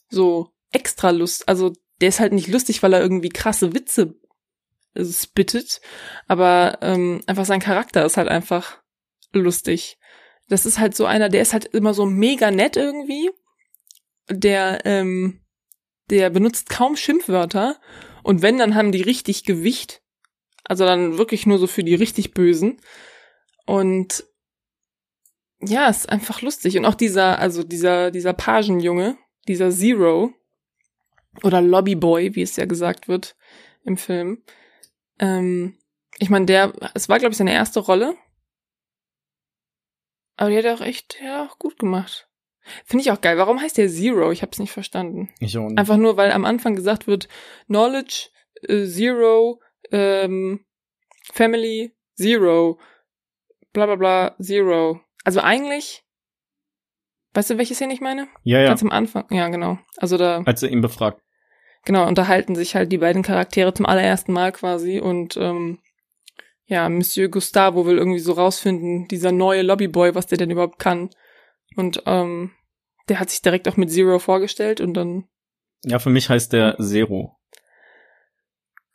so extra lust. Also der ist halt nicht lustig, weil er irgendwie krasse Witze spittet. Aber ähm, einfach sein Charakter ist halt einfach lustig. Das ist halt so einer, der ist halt immer so mega nett irgendwie. Der, ähm, der benutzt kaum Schimpfwörter. Und wenn, dann haben die richtig Gewicht. Also dann wirklich nur so für die richtig Bösen. Und ja, ist einfach lustig. Und auch dieser, also dieser, dieser Pagenjunge, dieser Zero, oder Lobbyboy, wie es ja gesagt wird im Film. Ähm, ich meine, der, es war, glaube ich, seine erste Rolle. Aber die hat er auch echt, ja, auch gut gemacht. Finde ich auch geil. Warum heißt der Zero? Ich habe es nicht verstanden. Ich auch nicht. Einfach nur, weil am Anfang gesagt wird, Knowledge, äh, Zero, ähm, Family, Zero, bla bla bla, Zero. Also eigentlich, weißt du, welche Szene ich meine? Ja, ja. Ganz am Anfang. Ja, genau. Also da, Als er ihn befragt. genau, unterhalten sich halt die beiden Charaktere zum allerersten Mal quasi und ähm, ja, Monsieur Gustavo will irgendwie so rausfinden, dieser neue Lobbyboy, was der denn überhaupt kann. Und ähm, der hat sich direkt auch mit Zero vorgestellt und dann Ja, für mich heißt der Zero.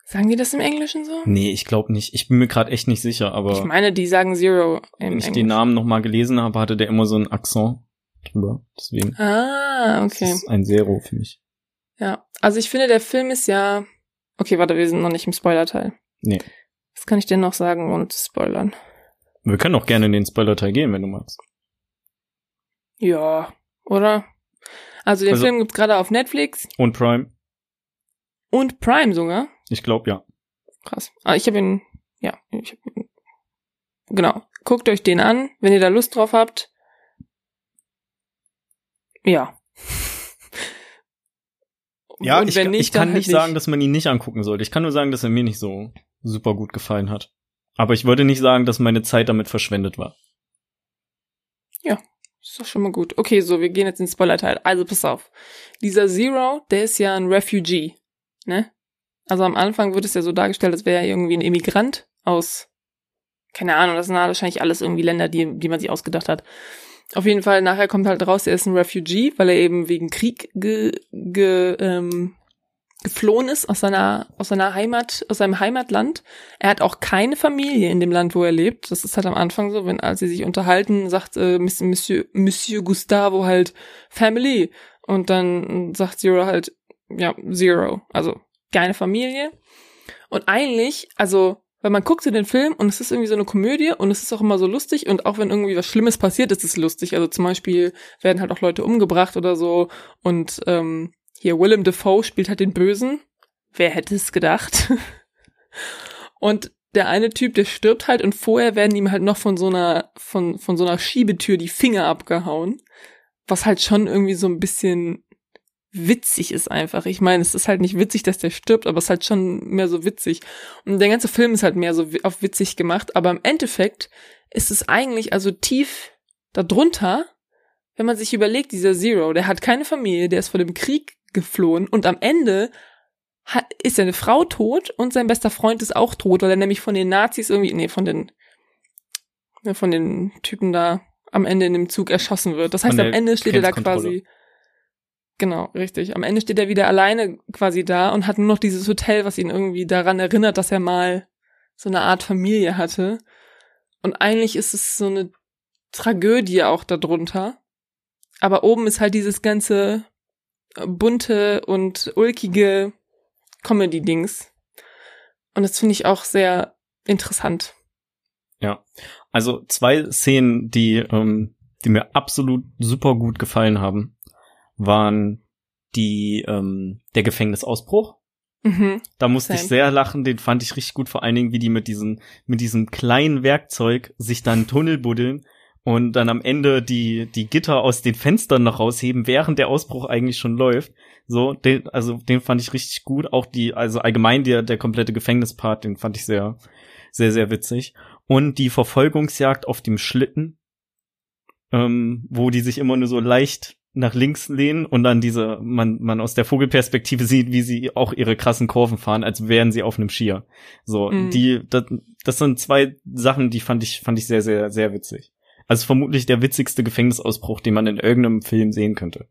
sagen die das im Englischen so? Nee, ich glaube nicht. Ich bin mir gerade echt nicht sicher, aber Ich meine, die sagen Zero im wenn ich Englisch. den Namen nochmal gelesen habe, hatte der immer so einen Akzent drüber. Deswegen Ah, das okay. ist ein Zero für mich. Ja. Also ich finde, der Film ist ja. Okay, warte, wir sind noch nicht im Spoiler-Teil. Nee. Was kann ich denn noch sagen ohne zu spoilern? Wir können auch gerne in den Spoiler-Teil gehen, wenn du magst. Ja, oder? Also den Also- Film gibt's gerade auf Netflix Und Prime? und Prime sogar. Ich glaube ja. Krass. Ah, ich habe ihn, ja, ich hab ihn, genau. Guckt euch den an, wenn ihr da Lust drauf habt. Ja. Ja, Und ich, wenn ich kann halt nicht sagen, dass man ihn nicht angucken sollte. Ich kann nur sagen, dass er mir nicht so super gut gefallen hat. Aber ich würde nicht sagen, dass meine Zeit damit verschwendet war. Ist doch schon mal gut. Okay, so, wir gehen jetzt in den Spoiler-Teil. Also, pass auf. Dieser Zero, der ist ja ein Refugee, ne? Also am Anfang wird es ja so dargestellt, als wäre er irgendwie ein Immigrant aus, keine Ahnung, das sind wahrscheinlich alles irgendwie Länder, die, die man sich ausgedacht hat. Auf jeden Fall, nachher kommt halt raus, er ist ein Refugee, weil er eben wegen Krieg ge, ge, ähm, geflohen ist aus seiner, aus seiner Heimat, aus seinem Heimatland. Er hat auch keine Familie in dem Land, wo er lebt. Das ist halt am Anfang so, wenn, als sie sich unterhalten, sagt äh, Monsieur, Monsieur Gustavo halt Family. Und dann sagt Zero halt, ja, Zero. Also keine Familie. Und eigentlich, also, weil man guckt so den Film und es ist irgendwie so eine Komödie und es ist auch immer so lustig und auch wenn irgendwie was Schlimmes passiert, ist es lustig. Also zum Beispiel werden halt auch Leute umgebracht oder so und ähm, hier Willem Dafoe spielt halt den Bösen. Wer hätte es gedacht? und der eine Typ, der stirbt halt und vorher werden ihm halt noch von so einer, von, von so einer Schiebetür die Finger abgehauen. Was halt schon irgendwie so ein bisschen witzig ist einfach. Ich meine, es ist halt nicht witzig, dass der stirbt, aber es ist halt schon mehr so witzig. Und der ganze Film ist halt mehr so auf witzig gemacht, aber im Endeffekt ist es eigentlich also tief darunter, wenn man sich überlegt, dieser Zero, der hat keine Familie, der ist vor dem Krieg geflohen und am Ende hat, ist seine Frau tot und sein bester Freund ist auch tot, weil er nämlich von den Nazis irgendwie, nee, von den, ne, von den Typen da am Ende in dem Zug erschossen wird. Das heißt, am Ende steht er da quasi, genau, richtig. Am Ende steht er wieder alleine quasi da und hat nur noch dieses Hotel, was ihn irgendwie daran erinnert, dass er mal so eine Art Familie hatte. Und eigentlich ist es so eine Tragödie auch darunter. Aber oben ist halt dieses ganze äh, bunte und ulkige Comedy-Dings. Und das finde ich auch sehr interessant. Also zwei Szenen, die, ähm, die mir absolut super gut gefallen haben, waren die ähm, der Gefängnisausbruch. Mhm. Da musste Same. ich sehr lachen, den fand ich richtig gut, vor allen Dingen, wie die mit diesem, mit diesem kleinen Werkzeug sich dann Tunnel buddeln und dann am Ende die, die Gitter aus den Fenstern noch rausheben, während der Ausbruch eigentlich schon läuft. So, den, also den fand ich richtig gut. Auch die, also allgemein der, der komplette Gefängnispart, den fand ich sehr, sehr, sehr witzig. Und die Verfolgungsjagd auf dem Schlitten, ähm, wo die sich immer nur so leicht nach links lehnen und dann diese, man, man aus der Vogelperspektive sieht, wie sie auch ihre krassen Kurven fahren, als wären sie auf einem Skier. So, Mhm. die, das, das sind zwei Sachen, die fand ich, fand ich sehr, sehr, sehr witzig. Also vermutlich der witzigste Gefängnisausbruch, den man in irgendeinem Film sehen könnte.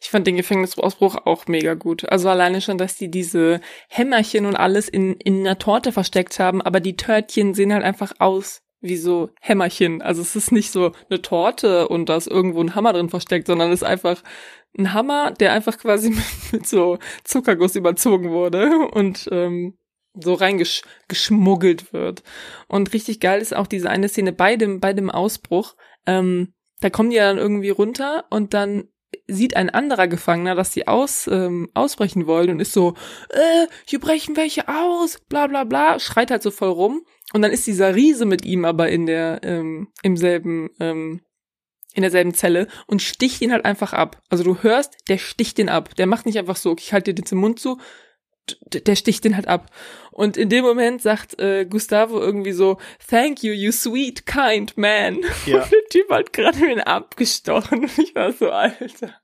Ich fand den Gefängnisausbruch auch mega gut. Also alleine schon, dass die diese Hämmerchen und alles in, in einer Torte versteckt haben, aber die Törtchen sehen halt einfach aus wie so Hämmerchen. Also es ist nicht so eine Torte und da ist irgendwo ein Hammer drin versteckt, sondern es ist einfach ein Hammer, der einfach quasi mit, mit so Zuckerguss überzogen wurde und ähm, so reingeschmuggelt wird. Und richtig geil ist auch diese eine Szene bei dem, bei dem Ausbruch. Ähm, da kommen die ja dann irgendwie runter und dann sieht ein anderer Gefangener, dass die aus, ähm, ausbrechen wollen und ist so, äh, hier brechen welche aus, bla bla bla, schreit halt so voll rum. Und dann ist dieser Riese mit ihm aber in der, ähm, im selben, ähm, in derselben Zelle und sticht ihn halt einfach ab. Also du hörst, der sticht den ab. Der macht nicht einfach so, ich halte dir den Mund zu, der sticht den halt ab. Und in dem Moment sagt äh, Gustavo irgendwie so, thank you, you sweet, kind man. Ja. Und der Typ hat gerade ihn abgestochen. Und ich war so, Alter.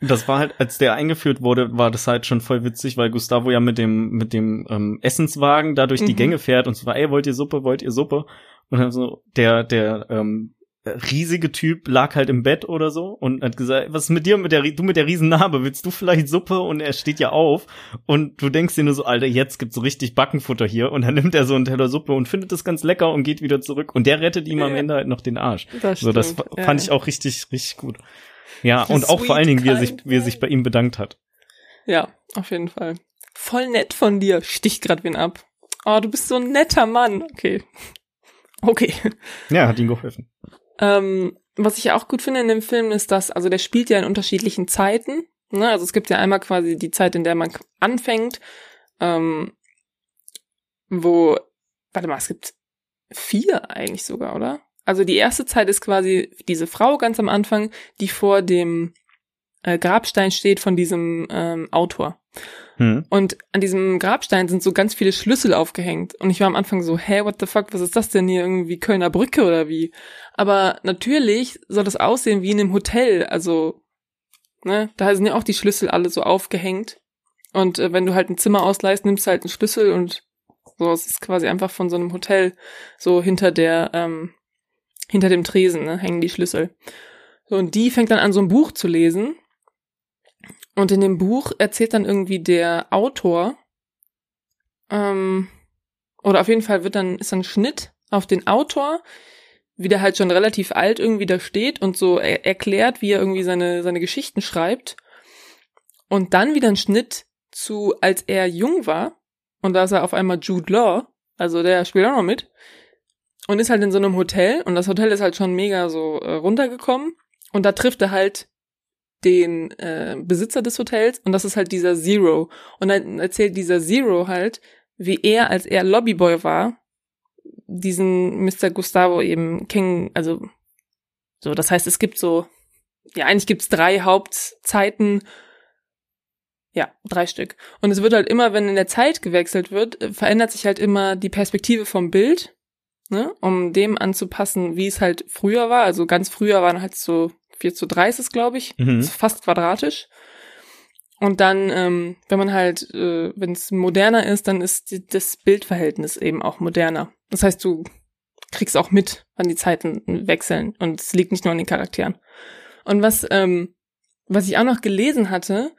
Das war halt, als der eingeführt wurde, war das halt schon voll witzig, weil Gustavo ja mit dem, mit dem ähm, Essenswagen da durch die Mhm. Gänge fährt und so war, ey, wollt ihr Suppe, wollt ihr Suppe? Und dann so, der, der, ähm, riesige Typ lag halt im Bett oder so und hat gesagt, was ist mit dir mit der, du mit der riesen Narbe, willst du vielleicht Suppe? Und er steht ja auf und du denkst dir nur so, Alter, jetzt gibt's so richtig Backenfutter hier und dann nimmt er so einen Teller Suppe und findet das ganz lecker und geht wieder zurück und der rettet ihm am. Ende halt noch den Arsch. Das So, das stimmt, fa- ja. fand ich auch richtig, richtig gut. Ja, und auch vor allen Dingen, wie er sich, wie er sich bei ihm bedankt hat. Ja, auf jeden Fall. Voll nett von dir. Sticht grad wen ab. Oh, du bist so ein netter Mann. Okay. Okay. Ja, hat ihm geholfen. Ähm, was ich auch gut finde in dem Film ist, dass, also der spielt ja in unterschiedlichen Zeiten. Ne? Also es gibt ja einmal quasi die Zeit, in der man anfängt, ähm, wo, warte mal, es gibt vier eigentlich sogar, oder? Also die erste Zeit ist quasi diese Frau ganz am Anfang, die vor dem äh, Grabstein steht von diesem ähm, Autor. Hm. Und an diesem Grabstein sind so ganz viele Schlüssel aufgehängt. Und ich war am Anfang so, hä, what the fuck, was ist das denn hier? Irgendwie Kölner Brücke oder wie? Aber natürlich soll das aussehen wie in einem Hotel. Also, ne, da sind ja auch die Schlüssel alle so aufgehängt. Und äh, wenn du halt ein Zimmer ausleihst, nimmst du halt einen Schlüssel und so, es ist quasi einfach von so einem Hotel so hinter der, ähm, hinter dem Tresen, ne, hängen die Schlüssel. So, und die fängt dann an, so ein Buch zu lesen. Und in dem Buch erzählt dann irgendwie der Autor, ähm, oder auf jeden Fall wird dann, ist dann Schnitt auf den Autor, wie der halt schon relativ alt irgendwie da steht und so er erklärt, wie er irgendwie seine, seine Geschichten schreibt. Und dann wieder ein Schnitt zu, als er jung war. Und da ist er auf einmal Jude Law, also der spielt auch noch mit. Und ist halt in so einem Hotel. Und das Hotel ist halt schon mega so äh, runtergekommen. Und da trifft er halt den äh, Besitzer des Hotels und das ist halt dieser Zero. Und dann erzählt dieser Zero halt, wie er, als er Lobbyboy war, diesen Mr. Gustavo eben kennen, also so, das heißt, es gibt so, ja, eigentlich gibt's drei Hauptzeiten, ja, drei Stück. Und es wird halt immer, wenn in der Zeit gewechselt wird, äh, verändert sich halt immer die Perspektive vom Bild, ne, um dem anzupassen, wie es halt früher war. Also ganz früher waren halt so 4 zu 3 ist es, glaube ich. Mhm. Ist fast quadratisch. Und dann, ähm, wenn man halt, äh, wenn es moderner ist, dann ist die, das Bildverhältnis eben auch moderner. Das heißt, du kriegst auch mit, wann die Zeiten wechseln. Und es liegt nicht nur an den Charakteren. Und was, ähm, was ich auch noch gelesen hatte,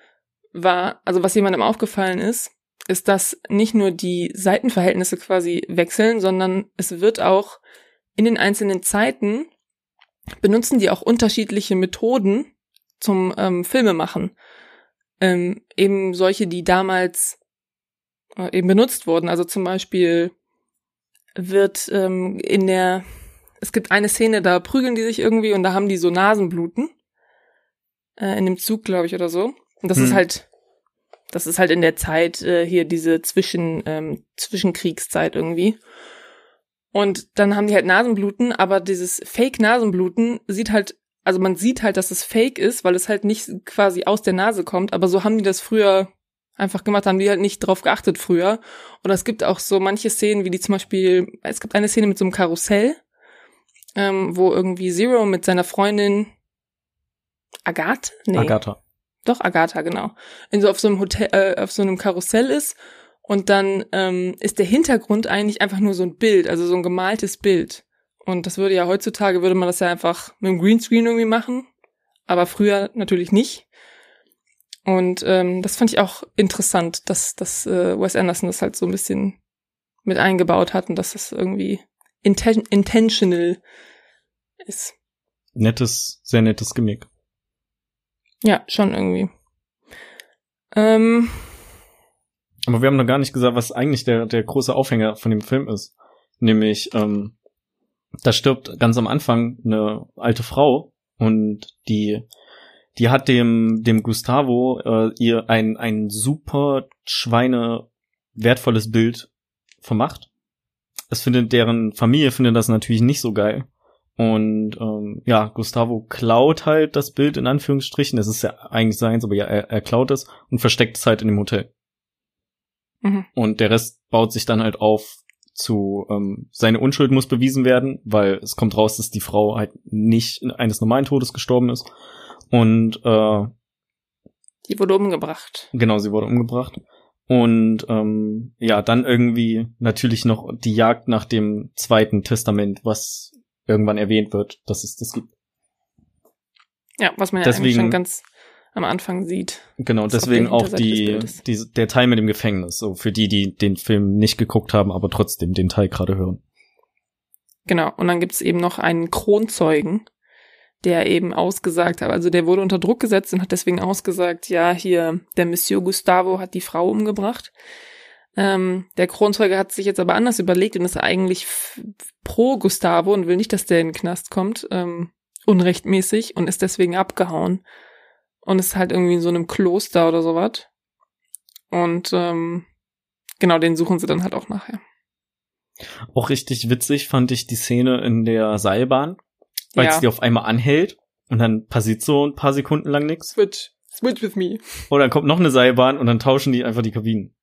war, also was jemandem aufgefallen ist, ist, dass nicht nur die Seitenverhältnisse quasi wechseln, sondern es wird auch in den einzelnen Zeiten benutzen die auch unterschiedliche Methoden zum ähm, Filmemachen. Ähm, eben solche, die damals äh, eben benutzt wurden. Also zum Beispiel wird ähm, in der, es gibt eine Szene, da prügeln die sich irgendwie und da haben die so Nasenbluten. Äh, in dem Zug, glaube ich, oder so. Und das Hm. ist halt, das ist halt in der Zeit äh, hier diese Zwischen, ähm, Zwischenkriegszeit irgendwie. Und dann haben die halt Nasenbluten, aber dieses Fake-Nasenbluten sieht halt, also man sieht halt, dass es fake ist, weil es halt nicht quasi aus der Nase kommt, aber so haben die das früher einfach gemacht, haben die halt nicht drauf geachtet früher. Oder es gibt auch so manche Szenen, wie die zum Beispiel, es gibt eine Szene mit so einem Karussell, ähm, wo irgendwie Zero mit seiner Freundin Agathe? Nee. Agatha. Doch, Agatha, genau. In so auf so einem Hotel, äh, auf so einem Karussell ist und dann ähm, ist der Hintergrund eigentlich einfach nur so ein Bild, also so ein gemaltes Bild. Und das würde ja heutzutage, würde man das ja einfach mit dem Greenscreen irgendwie machen, aber früher natürlich nicht. Und ähm, das fand ich auch interessant, dass, dass äh, Wes Anderson das halt so ein bisschen mit eingebaut hat und dass das irgendwie inten intentional ist. Nettes, sehr nettes Gimmick. Ja, schon irgendwie. Ähm, Aber wir haben noch gar nicht gesagt, was eigentlich der, der große Aufhänger von dem Film ist. Nämlich, ähm, da stirbt ganz am Anfang eine alte Frau und die, die hat dem, dem Gustavo äh, ihr ein, ein super Schweine wertvolles Bild vermacht. Es findet deren Familie findet das natürlich nicht so geil. Und ähm, ja, Gustavo klaut halt das Bild in Anführungsstrichen. Es ist ja eigentlich seins, aber ja, er, er klaut es und versteckt es halt in dem Hotel. Mhm. Und der Rest baut sich dann halt auf zu, ähm, seine Unschuld muss bewiesen werden, weil es kommt raus, dass die Frau halt nicht eines normalen Todes gestorben ist. Und äh, Die wurde umgebracht. genau, sie wurde umgebracht. Und ähm, ja, dann irgendwie natürlich noch die Jagd nach dem zweiten Testament, was irgendwann erwähnt wird, dass es das gibt. Ja, was man ja eigentlich Deswegen- schon ganz am Anfang sieht. Genau, deswegen auch die, die, der Teil mit dem Gefängnis, so für die, die den Film nicht geguckt haben, aber trotzdem den Teil gerade hören. Genau. Und dann gibt's eben noch einen Kronzeugen, der eben ausgesagt hat, also der wurde unter Druck gesetzt und hat deswegen ausgesagt, ja, hier, der Monsieur Gustavo hat die Frau umgebracht. Ähm, der Kronzeuge hat sich jetzt aber anders überlegt und ist eigentlich pro Gustavo und will nicht, dass der in den Knast kommt, ähm, unrechtmäßig und ist deswegen abgehauen. Und ist halt irgendwie in so einem Kloster oder sowas. Und ähm, genau, den suchen sie dann halt auch nachher. Auch richtig witzig fand ich die Szene in der Seilbahn, weil Ja. es die auf einmal anhält und dann passiert so ein paar Sekunden lang nichts. Switch. Switch with me. Und dann kommt noch eine Seilbahn und dann tauschen die einfach die Kabinen.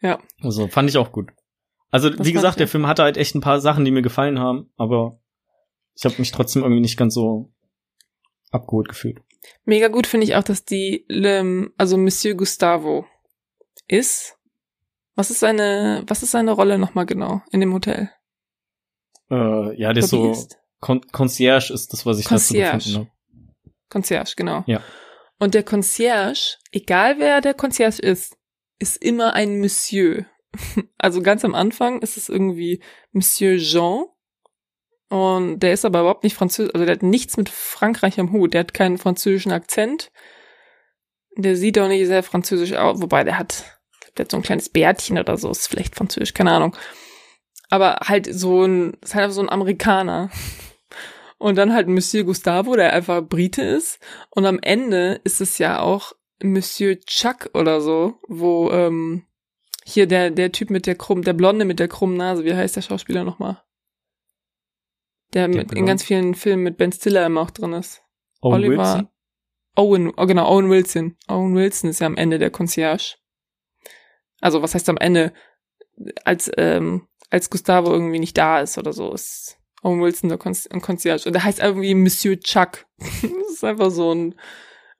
Ja. Also fand ich auch gut. Also Das wie gesagt, ich der. Film hatte halt echt ein paar Sachen, die mir gefallen haben, aber ich habe mich trotzdem irgendwie nicht ganz so abgeholt gefühlt. Mega gut finde ich auch, dass die, also Monsieur Gustavo ist. Was ist seine, was ist seine Rolle nochmal genau in dem Hotel? Äh, ja, der ist so? Con Concierge ist das, was ich Concierge. dazu gefunden habe. Concierge, genau. Ja. Und der Concierge, egal wer der Concierge ist, ist immer ein Monsieur. Also ganz am Anfang ist es irgendwie Monsieur Jean. Und der ist aber überhaupt nicht französisch, also der hat nichts mit Frankreich am Hut. Der hat keinen französischen Akzent. Der sieht auch nicht sehr französisch aus, wobei der hat, der hat so ein kleines Bärtchen oder so, ist vielleicht französisch, keine Ahnung. Aber halt so ein, ist halt einfach so ein Amerikaner. Und dann halt Monsieur Gustavo, der einfach Brite ist. Und am Ende ist es ja auch Monsieur Chuck oder so, wo ähm, hier der der Typ mit der krumm, der Blonde mit der krummen Nase, wie heißt der Schauspieler nochmal? Der, mit, in ganz vielen Filmen mit Ben Stiller immer auch drin ist. Owen Oliver- Wilson? Owen, oh genau, Owen Wilson. Owen Wilson ist ja am Ende der Concierge. Also was heißt am Ende? Als ähm, als Gustavo irgendwie nicht da ist oder so, ist Owen Wilson der Con Concierge. Und der heißt irgendwie Monsieur Chuck. das ist einfach so ein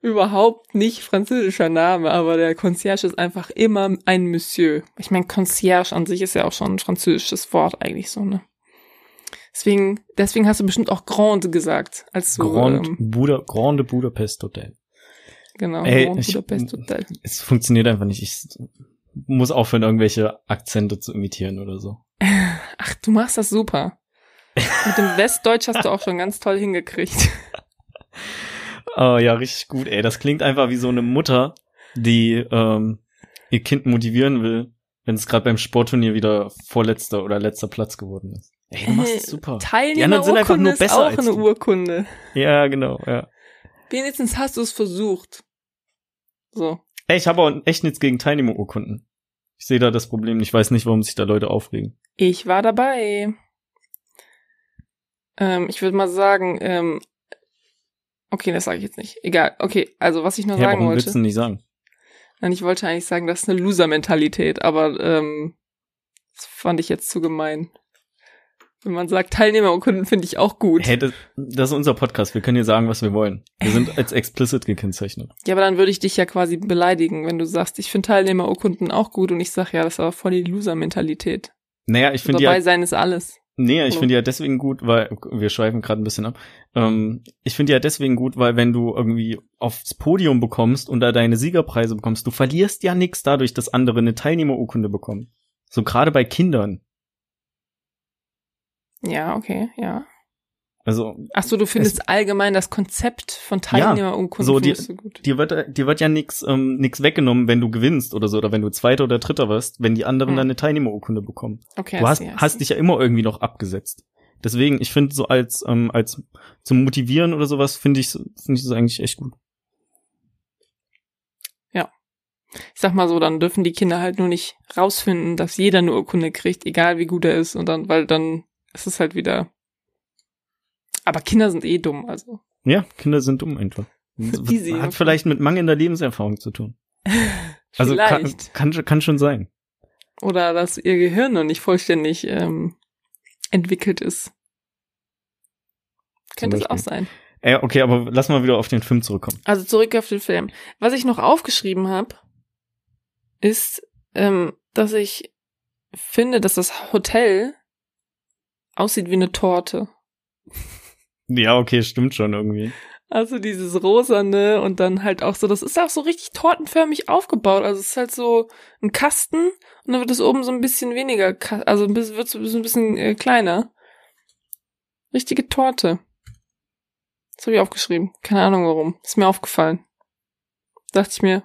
überhaupt nicht französischer Name, aber der Concierge ist einfach immer ein Monsieur. Ich meine, Concierge an sich ist ja auch schon ein französisches Wort eigentlich so, ne? Deswegen, deswegen hast du bestimmt auch Grande gesagt, als du Grand ähm, Buda Grande Budapest Hotel. genau Ey, Grand ich- Budapest Hotel. Es funktioniert einfach nicht. Ich muss aufhören, irgendwelche Akzente zu imitieren oder so. Ach, du machst das super. Mit dem Westdeutsch hast du auch schon ganz toll hingekriegt. Oh, ja, richtig gut, ey. Das klingt einfach wie so eine Mutter, die ähm, ihr Kind motivieren will, wenn es gerade beim Sportturnier wieder vorletzter oder letzter Platz geworden ist. Ey, du machst es super. Sind einfach Teilnehmerurkunde nur ist besser auch als eine. Urkunde. Ja, genau, ja. Wenigstens hast du es versucht. So. Ey, ich habe auch echt nichts gegen Teilnehmerurkunden. Ich sehe da das Problem. Ich weiß nicht, warum sich da Leute aufregen. Ich war dabei. Ähm, ich würde mal sagen, ähm, okay, das sage ich jetzt nicht. Egal. Okay, also was ich nur Ja, sagen warum willst wollte. du nicht sagen? Nein, ich wollte eigentlich sagen, das ist eine Loser-Mentalität, aber ähm, das fand ich jetzt zu gemein. Wenn man sagt, Teilnehmerurkunden finde ich auch gut. Hey, das, das ist unser Podcast. Wir können hier sagen, was wir wollen. Wir sind als explicit gekennzeichnet. Ja, aber dann würde ich dich ja quasi beleidigen, wenn du sagst, ich finde Teilnehmerurkunden auch gut und ich sag, ja, das ist aber voll die Loser-Mentalität. Naja, ich finde Dabei ja, sein ist alles. nee, ich finde ja deswegen gut, weil, wir schweifen gerade ein bisschen ab. Ähm, ich finde ja deswegen gut, weil wenn du irgendwie aufs Podium bekommst und da deine Siegerpreise bekommst, du verlierst ja nichts dadurch, dass andere eine Teilnehmerurkunde bekommen. So gerade bei Kindern. Ja, okay, ja. Also, Ach so, du findest allgemein das Konzept von Teilnehmerurkunden so die- findest du gut. dir wird, dir wird ja nix, ähm, nix weggenommen, wenn du gewinnst oder so, oder wenn du Zweiter oder Dritter wirst, wenn die anderen Hm. dann eine Teilnehmerurkunde bekommen. Okay, Du hast, see, hast see. dich ja immer irgendwie noch abgesetzt. Deswegen, ich finde so als, ähm, als zum Motivieren oder sowas, finde ich, finde ich das eigentlich echt gut. Ich sag mal so, dann dürfen die Kinder halt nur nicht rausfinden, dass jeder eine Urkunde kriegt, egal wie gut er ist, und dann, weil dann ist es halt wieder. Aber Kinder sind eh dumm, also. Ja, Kinder sind dumm einfach. Easy, Hat vielleicht mit mangelnder Lebenserfahrung zu tun. Also kann, Vielleicht. kann, kann schon sein. Oder dass ihr Gehirn noch nicht vollständig ähm, entwickelt ist. Könnte es auch sein. Äh, okay, aber lass mal wieder auf den Film zurückkommen. Also zurück auf den Film. Was ich noch aufgeschrieben habe, ist, ähm, dass ich finde, dass das Hotel aussieht wie eine Torte. Ja, okay, stimmt schon irgendwie. Also dieses rosane und dann halt auch so, das ist auch so richtig tortenförmig aufgebaut. Also es ist halt so ein Kasten und dann wird es oben so ein bisschen weniger, also ein bisschen, wird so ein bisschen äh, kleiner. Richtige Torte. Das habe ich aufgeschrieben. Keine Ahnung warum. Ist mir aufgefallen. Dachte ich mir.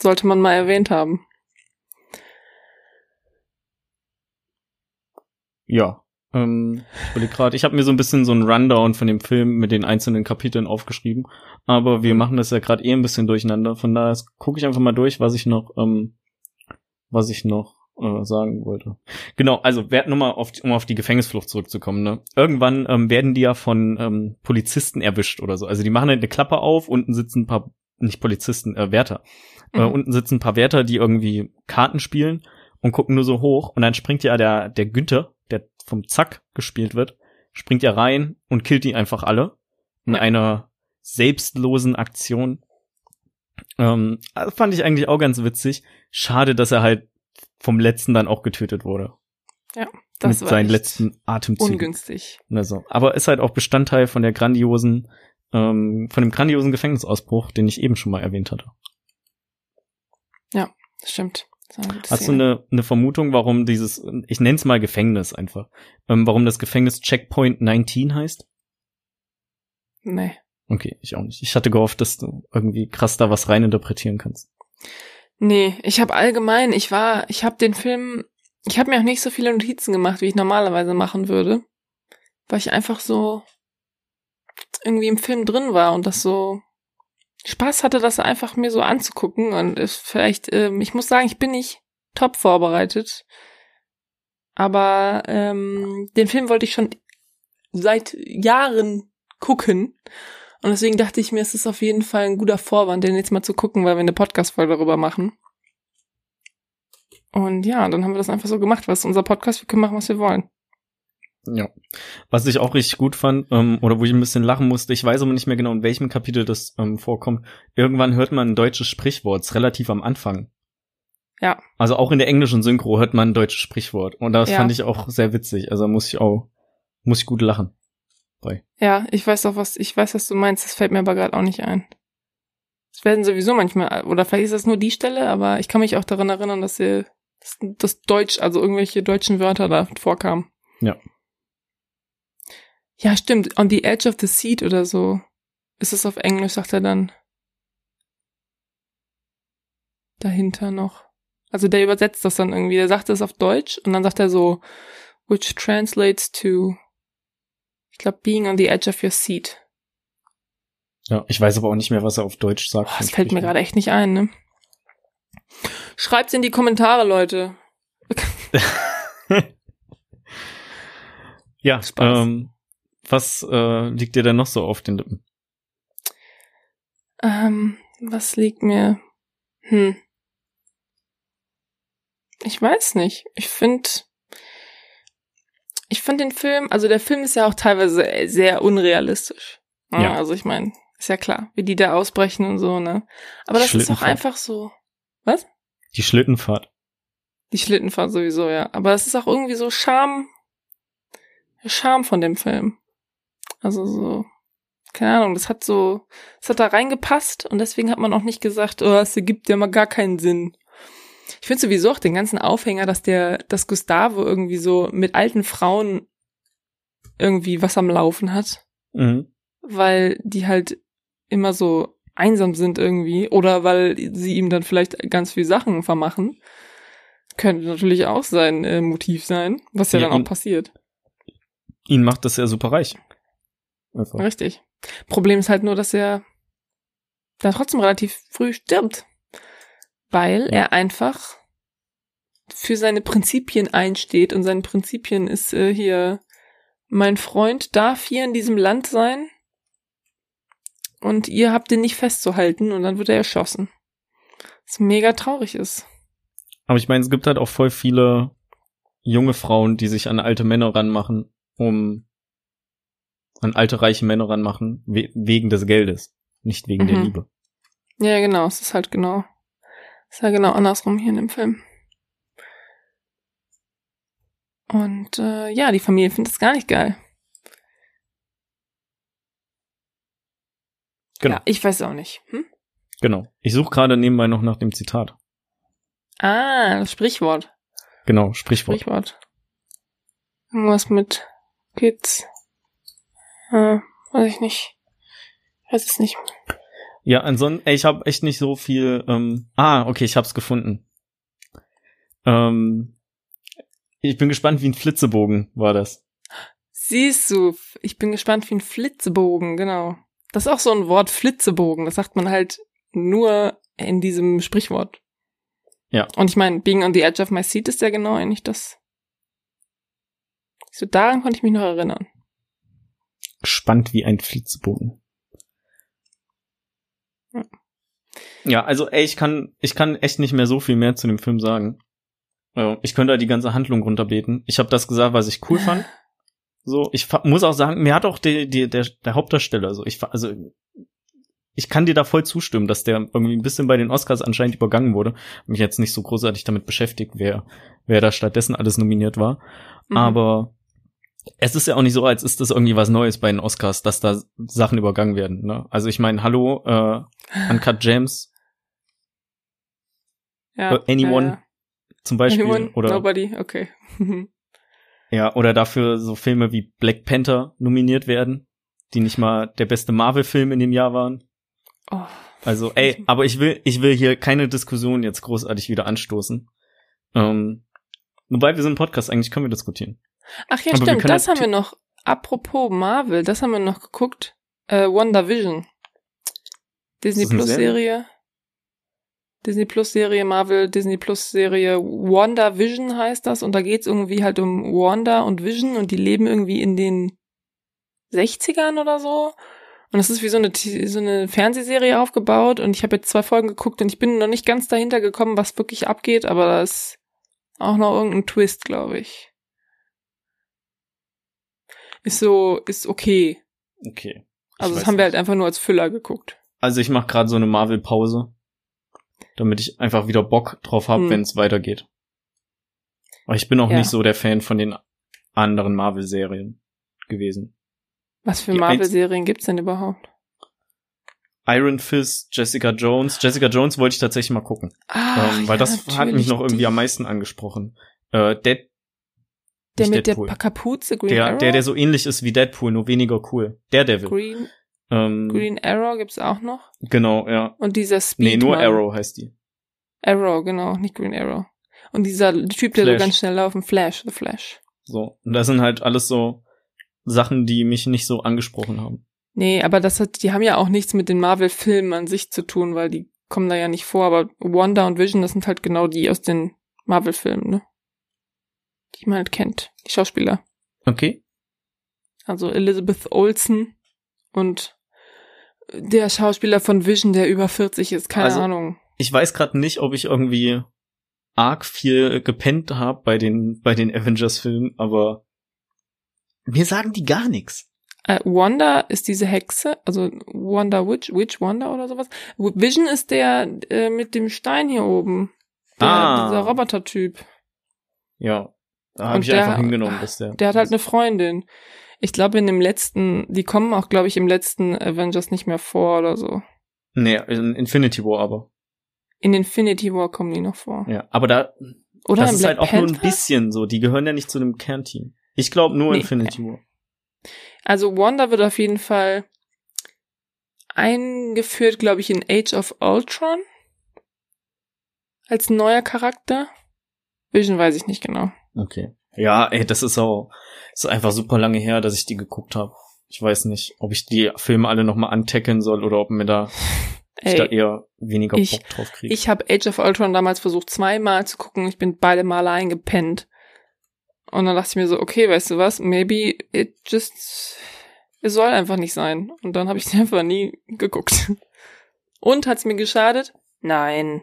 Sollte man mal erwähnt haben. Ja. Ähm, ich grad, ich habe mir so ein bisschen so einen Rundown von dem Film mit den einzelnen Kapiteln aufgeschrieben, aber wir machen das ja gerade eh ein bisschen durcheinander. Von daher gucke ich einfach mal durch, was ich noch, ähm, was ich noch äh, sagen wollte. Genau, also wer nochmal auf, um auf die Gefängnisflucht zurückzukommen. Ne? Irgendwann ähm, werden die ja von ähm, Polizisten erwischt oder so. Also die machen halt eine Klappe auf, unten sitzen ein paar, nicht Polizisten, äh, Wärter. Äh, Mhm. unten sitzen ein paar Wärter, die irgendwie Karten spielen und gucken nur so hoch und dann springt ja der, der Günther, vom Zack gespielt wird, springt ja rein und killt die einfach alle in Ja. einer selbstlosen Aktion. Ähm, fand ich eigentlich auch ganz witzig. Schade, dass er halt vom letzten dann auch getötet wurde. Das mit war seinen letzten Atemzügen. ungünstig. Also, aber ist halt auch Bestandteil von der grandiosen, ähm, von dem grandiosen Gefängnisausbruch, den ich eben schon mal erwähnt hatte. Das stimmt. Hast du eine, eine Vermutung, warum dieses, ich nenne es mal Gefängnis einfach, ähm, warum das Gefängnis Checkpoint 19 heißt? Nee. Okay, ich auch nicht. Ich hatte gehofft, dass du irgendwie krass da was reininterpretieren kannst. Nee, ich habe allgemein, ich war, ich habe den Film, ich habe mir auch nicht so viele Notizen gemacht, wie ich normalerweise machen würde, weil ich einfach so irgendwie im Film drin war und das so Spaß hatte, das einfach mir so anzugucken und ist vielleicht, ähm, ich muss sagen, ich bin nicht top vorbereitet, aber ähm, den Film wollte ich schon seit Jahren gucken und deswegen dachte ich mir, es ist auf jeden Fall ein guter Vorwand, den jetzt mal zu gucken, weil wir eine Podcast-Folge darüber machen. Und ja, dann haben wir das einfach so gemacht. Was ist unser Podcast? Wir können machen, was wir wollen. Ja. Was ich auch richtig gut fand, ähm, oder wo ich ein bisschen lachen musste, ich weiß aber nicht mehr genau, in welchem Kapitel das ähm, vorkommt. Irgendwann hört man ein deutsches Sprichwort, relativ am Anfang. Ja. Also auch in der englischen Synchro hört man ein deutsches Sprichwort. Und das Ja. fand ich auch sehr witzig. Also muss ich auch, muss ich gut lachen. Bei. Ja, ich weiß auch, was, ich weiß, was du meinst. Das fällt mir aber gerade auch nicht ein. Es werden sowieso manchmal, oder vielleicht ist das nur die Stelle, aber ich kann mich auch daran erinnern, dass ihr, dass das Deutsch, also irgendwelche deutschen Wörter da vorkamen. Ja. Ja, stimmt. On the edge of the seat oder so. Ist es auf Englisch, sagt er dann. Dahinter noch. Also der übersetzt das dann irgendwie. Der sagt es auf Deutsch und dann sagt er so, which translates to, ich glaube, being on the edge of your seat. Ja, ich weiß aber auch nicht mehr, was er auf Deutsch sagt. Boah, das fällt mir gerade echt nicht ein, ne? Schreibt's in die Kommentare, Leute. ja, Spaß. ähm, was äh, liegt dir denn noch so auf den Lippen? Ähm, was liegt mir? Hm. Ich weiß nicht. Ich finde, Ich fand den Film, also der Film ist ja auch teilweise sehr unrealistisch. Ja. Ja. Also ich meine, ist ja klar, wie die da ausbrechen und so, ne? Aber das ist auch einfach so. Die Schlittenfahrt. Die Schlittenfahrt sowieso, ja. Aber es ist auch irgendwie so Charme, Charme von dem Film. Also so, keine Ahnung, das hat so, das hat da reingepasst und deswegen hat man auch nicht gesagt, oh, es ergibt ja mal gar keinen Sinn. Ich finde sowieso auch den ganzen Aufhänger, dass der, dass Gustavo irgendwie so mit alten Frauen irgendwie was am Laufen hat, Mhm. weil die halt immer so einsam sind irgendwie oder weil sie ihm dann vielleicht ganz viel Sachen vermachen. Könnte natürlich auch sein äh, Motiv sein, was ja, Ja, dann auch passiert. Ihn macht das ja super reich. Einfach. Richtig. Problem ist halt nur, dass er dann trotzdem relativ früh stirbt. Weil er einfach für seine Prinzipien einsteht und seine Prinzipien ist äh, hier, mein Freund darf hier in diesem Land sein und ihr habt ihn nicht festzuhalten und dann wird er erschossen. Was mega traurig ist. Aber ich meine, es gibt halt auch voll viele junge Frauen, die sich an alte Männer ranmachen, um an alte reiche Männer ranmachen, we wegen des Geldes, nicht wegen der Mhm. Liebe. Ja, genau, es ist halt genau, es ist ja genau andersrum hier in dem Film. Und äh, ja, die Familie findet das gar nicht geil. Genau, Ja, ich weiß auch nicht. Hm? genau. Ich suche gerade nebenbei noch nach dem Zitat. Ah, das Sprichwort. Genau, Sprichwort. Sprichwort. Irgendwas mit Kids. Äh, weiß ich nicht. Weiß es nicht. Ja, ansonsten, ey, ich habe echt nicht so viel. Ähm, ah, okay, ich hab's gefunden. Ähm, ich bin gespannt, wie ein Flitzebogen war das. Siehst du, ich bin gespannt wie ein Flitzebogen, genau. Das ist auch so ein Wort, Flitzebogen. Das sagt man halt nur in diesem Sprichwort. Ja. Und ich meine, being on the edge of my seat ist ja genau eigentlich das. So daran konnte ich mich noch erinnern. Gespannt wie ein Flitzebogen. Ja. Ja, also ey, ich kann, ich kann echt nicht mehr so viel mehr zu dem Film sagen. Ja, Ich könnte da die ganze Handlung runterbeten. Ich habe das gesagt, was ich cool fand. So, ich muss auch sagen, mir hat auch die, die, der, der Hauptdarsteller, so ich also ich kann dir da voll zustimmen, dass der irgendwie ein bisschen bei den Oscars anscheinend übergangen wurde. Mich jetzt nicht so großartig damit beschäftigt, wer wer da stattdessen alles nominiert war. Mhm. Aber es ist ja auch nicht so, als ist das irgendwie was Neues bei den Oscars, dass da Sachen übergangen werden. Ne? Also ich meine, hallo, äh, Uncut James ja, äh, Anyone ja, zum Beispiel Anyone? oder Nobody? Okay. ja oder dafür so Filme wie Black Panther nominiert werden, die nicht mal der beste Marvel-Film in dem Jahr waren. oh. Also ey, aber ich will ich will hier keine Diskussion jetzt großartig wieder anstoßen. Ähm, wobei wir sind ein Podcast, eigentlich können wir diskutieren. Ach ja, Aber stimmt, das haben wir noch. Apropos Marvel, das haben wir noch geguckt. Äh, WandaVision. Disney Plus Serie. Disney Plus Serie, Marvel, Disney Plus Serie. WandaVision heißt das. Und da geht's irgendwie halt um Wanda und Vision und die leben irgendwie in den 60ern oder so. Und das ist wie so eine, so eine Fernsehserie aufgebaut. Und ich habe jetzt zwei Folgen geguckt und ich bin noch nicht ganz dahinter gekommen, was wirklich abgeht, aber da ist auch noch irgendein Twist, glaube ich. Ist so, ist okay. Okay. Also Ich das weiß haben wir nicht. halt einfach nur als Füller geguckt. Also ich mache gerade so eine Marvel-Pause, damit ich einfach wieder Bock drauf habe, Hm. wenn es weitergeht. Aber ich bin auch Ja. nicht so der Fan von den anderen Marvel-Serien gewesen. Was für Marvel-Serien gibt's denn überhaupt? Iron Fist, Jessica Jones. Jessica Jones wollte ich tatsächlich mal gucken, Ah, ähm, weil ja, das hat mich noch irgendwie am meisten angesprochen. Äh, Dead, Der mit Deadpool. der Kapuze, Green der, Arrow? der, der so ähnlich ist wie Deadpool, nur weniger cool. Daredevil. Green, ähm, Green Arrow gibt's auch noch. Genau, ja. Und dieser Speed. Nee, nur Arrow heißt die. Arrow, genau, nicht Green Arrow. Und dieser Typ, der Flash. so ganz schnell laufen, Flash, The Flash. So. Und das sind halt alles so Sachen, die mich nicht so angesprochen haben. Nee, aber das hat, die haben ja auch nichts mit den Marvel-Filmen an sich zu tun, weil die kommen da ja nicht vor, aber Wanda und Vision, das sind halt genau die aus den Marvel-Filmen, ne? Die man halt kennt, die Schauspieler. Okay. Also Elizabeth Olsen und der Schauspieler von Vision, der über 40 ist, keine Also- Ahnung. ich weiß gerade nicht, ob ich irgendwie arg viel gepennt habe bei den bei den Avengers Filmen, aber Mir sagen die gar nichts. Äh, Wanda ist diese Hexe, also Wanda Witch, Witch Wanda oder sowas. Vision ist der äh, mit dem Stein hier oben. Der, Ah. Dieser Roboter-Typ. Ja. Da habe ich der- einfach hingenommen, dass der. Der hat halt eine Freundin. Ich glaube, in dem letzten, die kommen auch, glaube ich, im letzten Avengers nicht mehr vor oder so. Nee, in Infinity War aber. In Infinity War kommen die noch vor. Ja. Aber da, Oder das ist Black halt auch Panther? nur ein bisschen so. Die gehören ja nicht zu dem Kernteam. Ich glaube nur Nee. Infinity War. Also Wanda wird auf jeden Fall eingeführt, glaube ich, in Age of Ultron. Als neuer Charakter. Vision weiß ich nicht genau. Okay. Ja, ey, das ist auch, ist einfach super lange her, dass ich die geguckt habe. Ich weiß nicht, ob ich die Filme alle nochmal antackeln soll oder ob mir da, ich da Ey, eher weniger ich- Bock drauf kriege. ich habe Age of Ultron damals versucht, zweimal zu gucken. Ich bin beide Male eingepennt. Und dann dachte ich mir so, okay, weißt du was, maybe it just, es soll einfach nicht sein. Und dann habe ich sie einfach nie geguckt. Und hat's mir geschadet? Nein.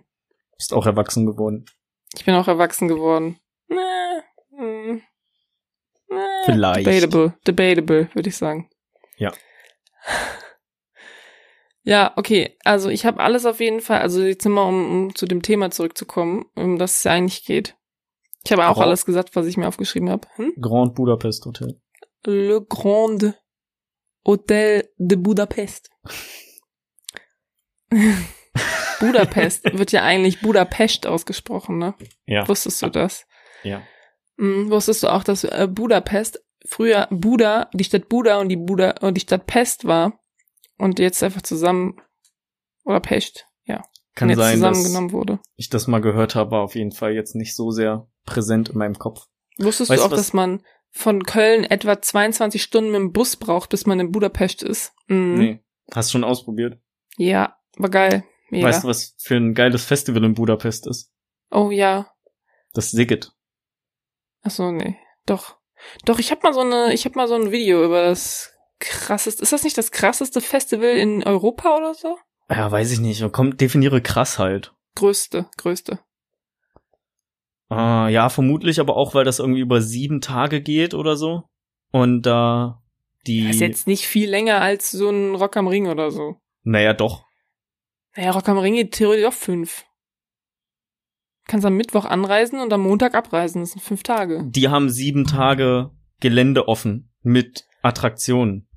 Bist auch erwachsen geworden. Ich bin auch erwachsen geworden. Hm, nee, Vielleicht. Debatable, debatable, würde ich sagen. Ja. Ja, okay. Also ich habe alles auf jeden Fall. Also jetzt wir, um, um zu dem Thema zurückzukommen, um das es ja eigentlich geht. Ich habe auch Grand- alles gesagt, was ich mir aufgeschrieben habe. Hm? Grand Budapest Hotel. Le Grand Hotel de Budapest. Budapest wird ja eigentlich Budapest ausgesprochen, ne? Ja. Wusstest du das? Ja. Hm, wusstest du auch, dass äh, Budapest früher Buda, die Stadt Buda und die Buda und die Stadt Pest war und jetzt einfach zusammen oder Pest, ja, Kann jetzt sein, dass zusammengenommen wurde. ich das mal gehört habe, war auf jeden Fall jetzt nicht so sehr präsent in meinem Kopf. Wusstest Weißt du auch, was- dass man von Köln etwa 22 Stunden mit dem Bus braucht, bis man in Budapest ist? Mhm. Nee. Hast schon ausprobiert? Ja, war geil. Mega. Weißt du, was für ein geiles Festival in Budapest ist? oh ja. Das Sigget. Ach so, nee. Doch. Doch, ich hab mal so eine, ich hab mal so ein Video über das krasseste, ist das nicht das krasseste Festival in Europa oder so? Ja, weiß ich nicht. Komm, definiere krass halt. Größte, größte. Ah, ja, vermutlich, aber auch, weil das irgendwie über sieben Tage geht oder so. Und da die. Das ist jetzt nicht viel länger als so ein Rock am Ring oder so. naja, doch. Naja, Rock am Ring geht theoretisch auch fünf. Kannst am Mittwoch anreisen und am Montag abreisen. Das sind fünf Tage. Die haben sieben Tage Gelände offen mit Attraktionen.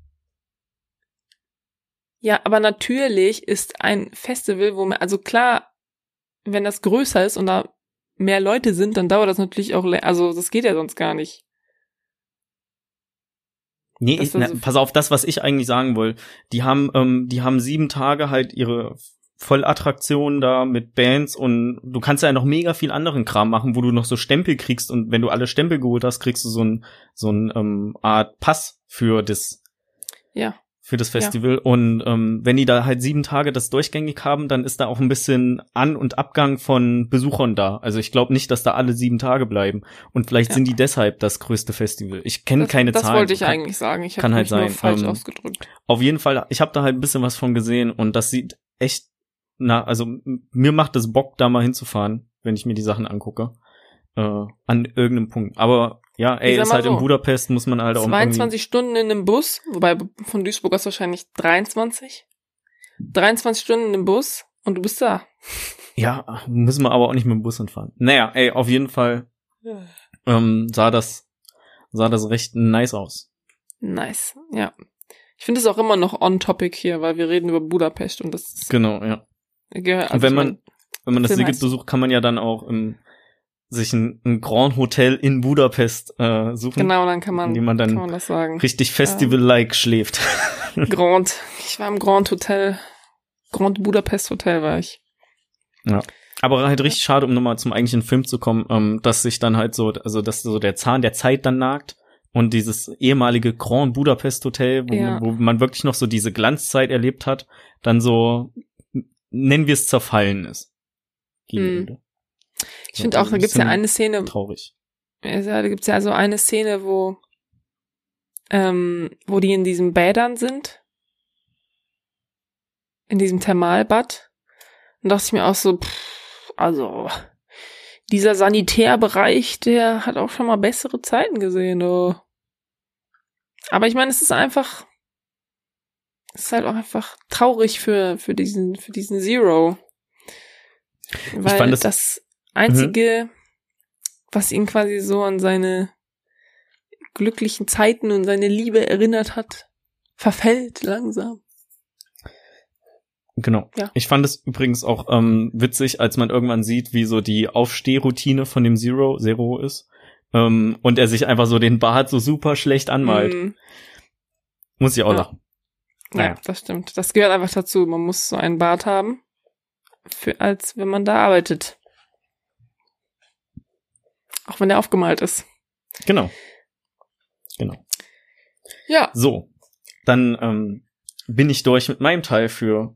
Ja, aber natürlich ist ein Festival, wo man, also klar, wenn das größer ist und da mehr Leute sind, dann dauert das natürlich auch, also das geht ja sonst gar nicht. Nee, na, also- pass auf, das, was ich eigentlich sagen wollte. Die haben, ähm, die haben sieben Tage halt ihre Vollattraktionen da mit Bands und du kannst ja noch mega viel anderen Kram machen, wo du noch so Stempel kriegst und wenn du alle Stempel geholt hast, kriegst du so ein so ein ähm, Art Pass für das Ja. für das Festival und ähm, wenn die da halt sieben Tage das durchgängig haben, dann ist da auch ein bisschen An- und Abgang von Besuchern da. Also ich glaube nicht, dass da alle sieben Tage bleiben und vielleicht Ja. sind die deshalb das größte Festival. Ich kenne Das, keine das Zahlen. wollte ich Kann- eigentlich sagen. Ich habe halt mich nur sein, falsch ähm, ausgedrückt. auf jeden Fall, ich habe da halt ein bisschen was von gesehen und das sieht echt, na, also mir macht es Bock, da mal hinzufahren, wenn ich mir die Sachen angucke. Äh, an irgendeinem Punkt. Aber ja, ey, ist halt in so, Budapest, muss man halt auch irgendwie, 22 Stunden in einem Bus, wobei von Duisburg aus wahrscheinlich 23. 23 Stunden im Bus und du bist da. Ja, müssen wir aber auch nicht mit dem Bus hinfahren. Naja, ey, auf jeden Fall ähm, sah das sah das recht nice aus. Nice, ja. Ich finde es auch immer noch on topic hier, weil wir reden über Budapest und das ist, Genau, ja. Gehört- Und wenn man mein, wenn man das Film besucht, kann man ja dann auch im, sich ein, ein Grand Hotel in Budapest äh, suchen, genau, dann kann man, man dann kann man das sagen. richtig Festival-like schläft. Grand. Ich war im Grand Hotel, Grand Budapest Hotel war ich. Aber halt richtig schade, um nochmal zum eigentlichen Film zu kommen, ähm, dass sich dann halt so, also dass so der Zahn der Zeit dann nagt und dieses ehemalige Grand Budapest Hotel, wo, Ja. wo man wirklich noch so diese Glanzzeit erlebt hat, dann so, nennen wir es zerfallen ist. Hm. Ende. Ich finde auch, da gibt's ja eine Szene, Traurig. Also, da gibt's ja so eine Szene, wo, ähm, wo die in diesen Bädern sind. In diesem Thermalbad. Und dachte ich mir auch so, pff, also, dieser Sanitärbereich, der hat auch schon mal bessere Zeiten gesehen, oh. Aber ich meine, es ist einfach, ist halt auch einfach traurig für, für diesen, für diesen Zero. Weil fand das, es- einzige, was ihn quasi so an seine glücklichen Zeiten und seine Liebe erinnert hat, verfällt langsam. Genau. Ja. Ich fand es übrigens auch ähm, witzig, als man irgendwann sieht, wie so die Aufstehroutine von dem Zero, Zero ist. Ähm, und er sich einfach so den Bart so super schlecht anmalt. Mm, Muss ich auch Ja. lachen. Ja, Naja. das stimmt. Das gehört einfach dazu. Man muss so einen Bart haben, für, als wenn man da arbeitet. Auch wenn der aufgemalt ist. Genau. Genau. Ja. So, dann ähm, bin ich durch mit meinem Teil für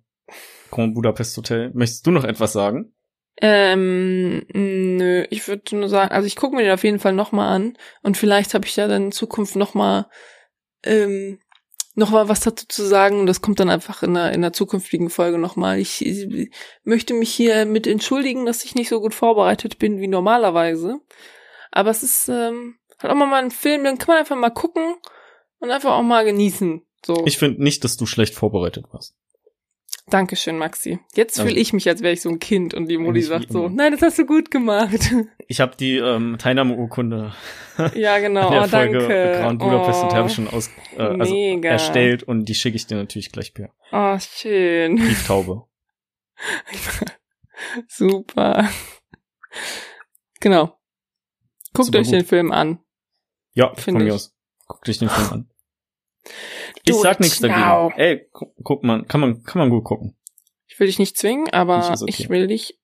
Grand Budapest Hotel. Möchtest du noch etwas sagen? Ähm, nö, ich würde nur sagen, also ich gucke mir den auf jeden Fall nochmal an und vielleicht habe ich ja dann in Zukunft nochmal ähm, noch mal was dazu zu sagen das kommt dann einfach in einer, in einer zukünftigen Folge nochmal. Ich, ich möchte mich hier mit entschuldigen, dass ich nicht so gut vorbereitet bin wie normalerweise. Aber es ist ähm, halt auch mal ein Film, den kann man einfach mal gucken und einfach auch mal genießen. So. Ich finde nicht, dass du schlecht vorbereitet warst. Dankeschön, Maxi. Jetzt Also- fühle ich mich, als wäre ich so ein Kind und die Modi sagt so, nein, das hast du gut gemacht. Ich habe die ähm, Teilnahmeurkunde Ja, genau. der oh, Folge danke. Grand Budapest oh. Habe ich schon aus, äh, also Mega. erstellt und die schicke ich dir natürlich gleich per Oh, schön. Brieftaube. Super. Genau. Guckt Super euch gut. den Film an. Ja, Find von mir ich. aus. Guck dich den Film an. Ich sag nichts dagegen. Ey, gu guck mal, kann man, kann man gut gucken. Ich will dich nicht zwingen, aber okay. ich will dich.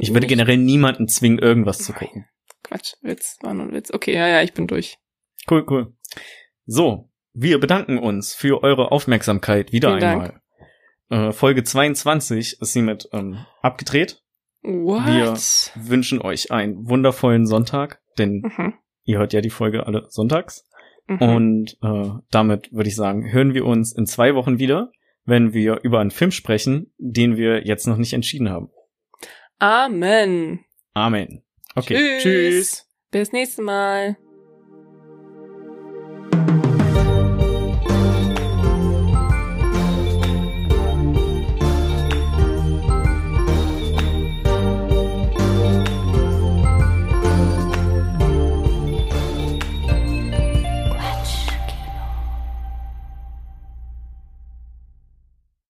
Ich würde generell niemanden zwingen, irgendwas zu gucken. Quatsch, Witz, war nur ein Witz. Okay, ja, ja, ich bin durch. Cool, cool. So, wir bedanken uns für eure Aufmerksamkeit wieder Vielen einmal. Äh, Folge 22 ist hiermit ähm, abgedreht. What? Wir- Wünschen euch einen wundervollen Sonntag, denn Mhm. ihr hört ja die Folge alle sonntags. Mhm. Und äh, damit würde ich sagen, hören wir uns in zwei Wochen wieder, wenn wir über einen Film sprechen, den wir jetzt noch nicht entschieden haben. Amen. Amen. Okay, Tschüss. tschüss. Bis nächstes Mal.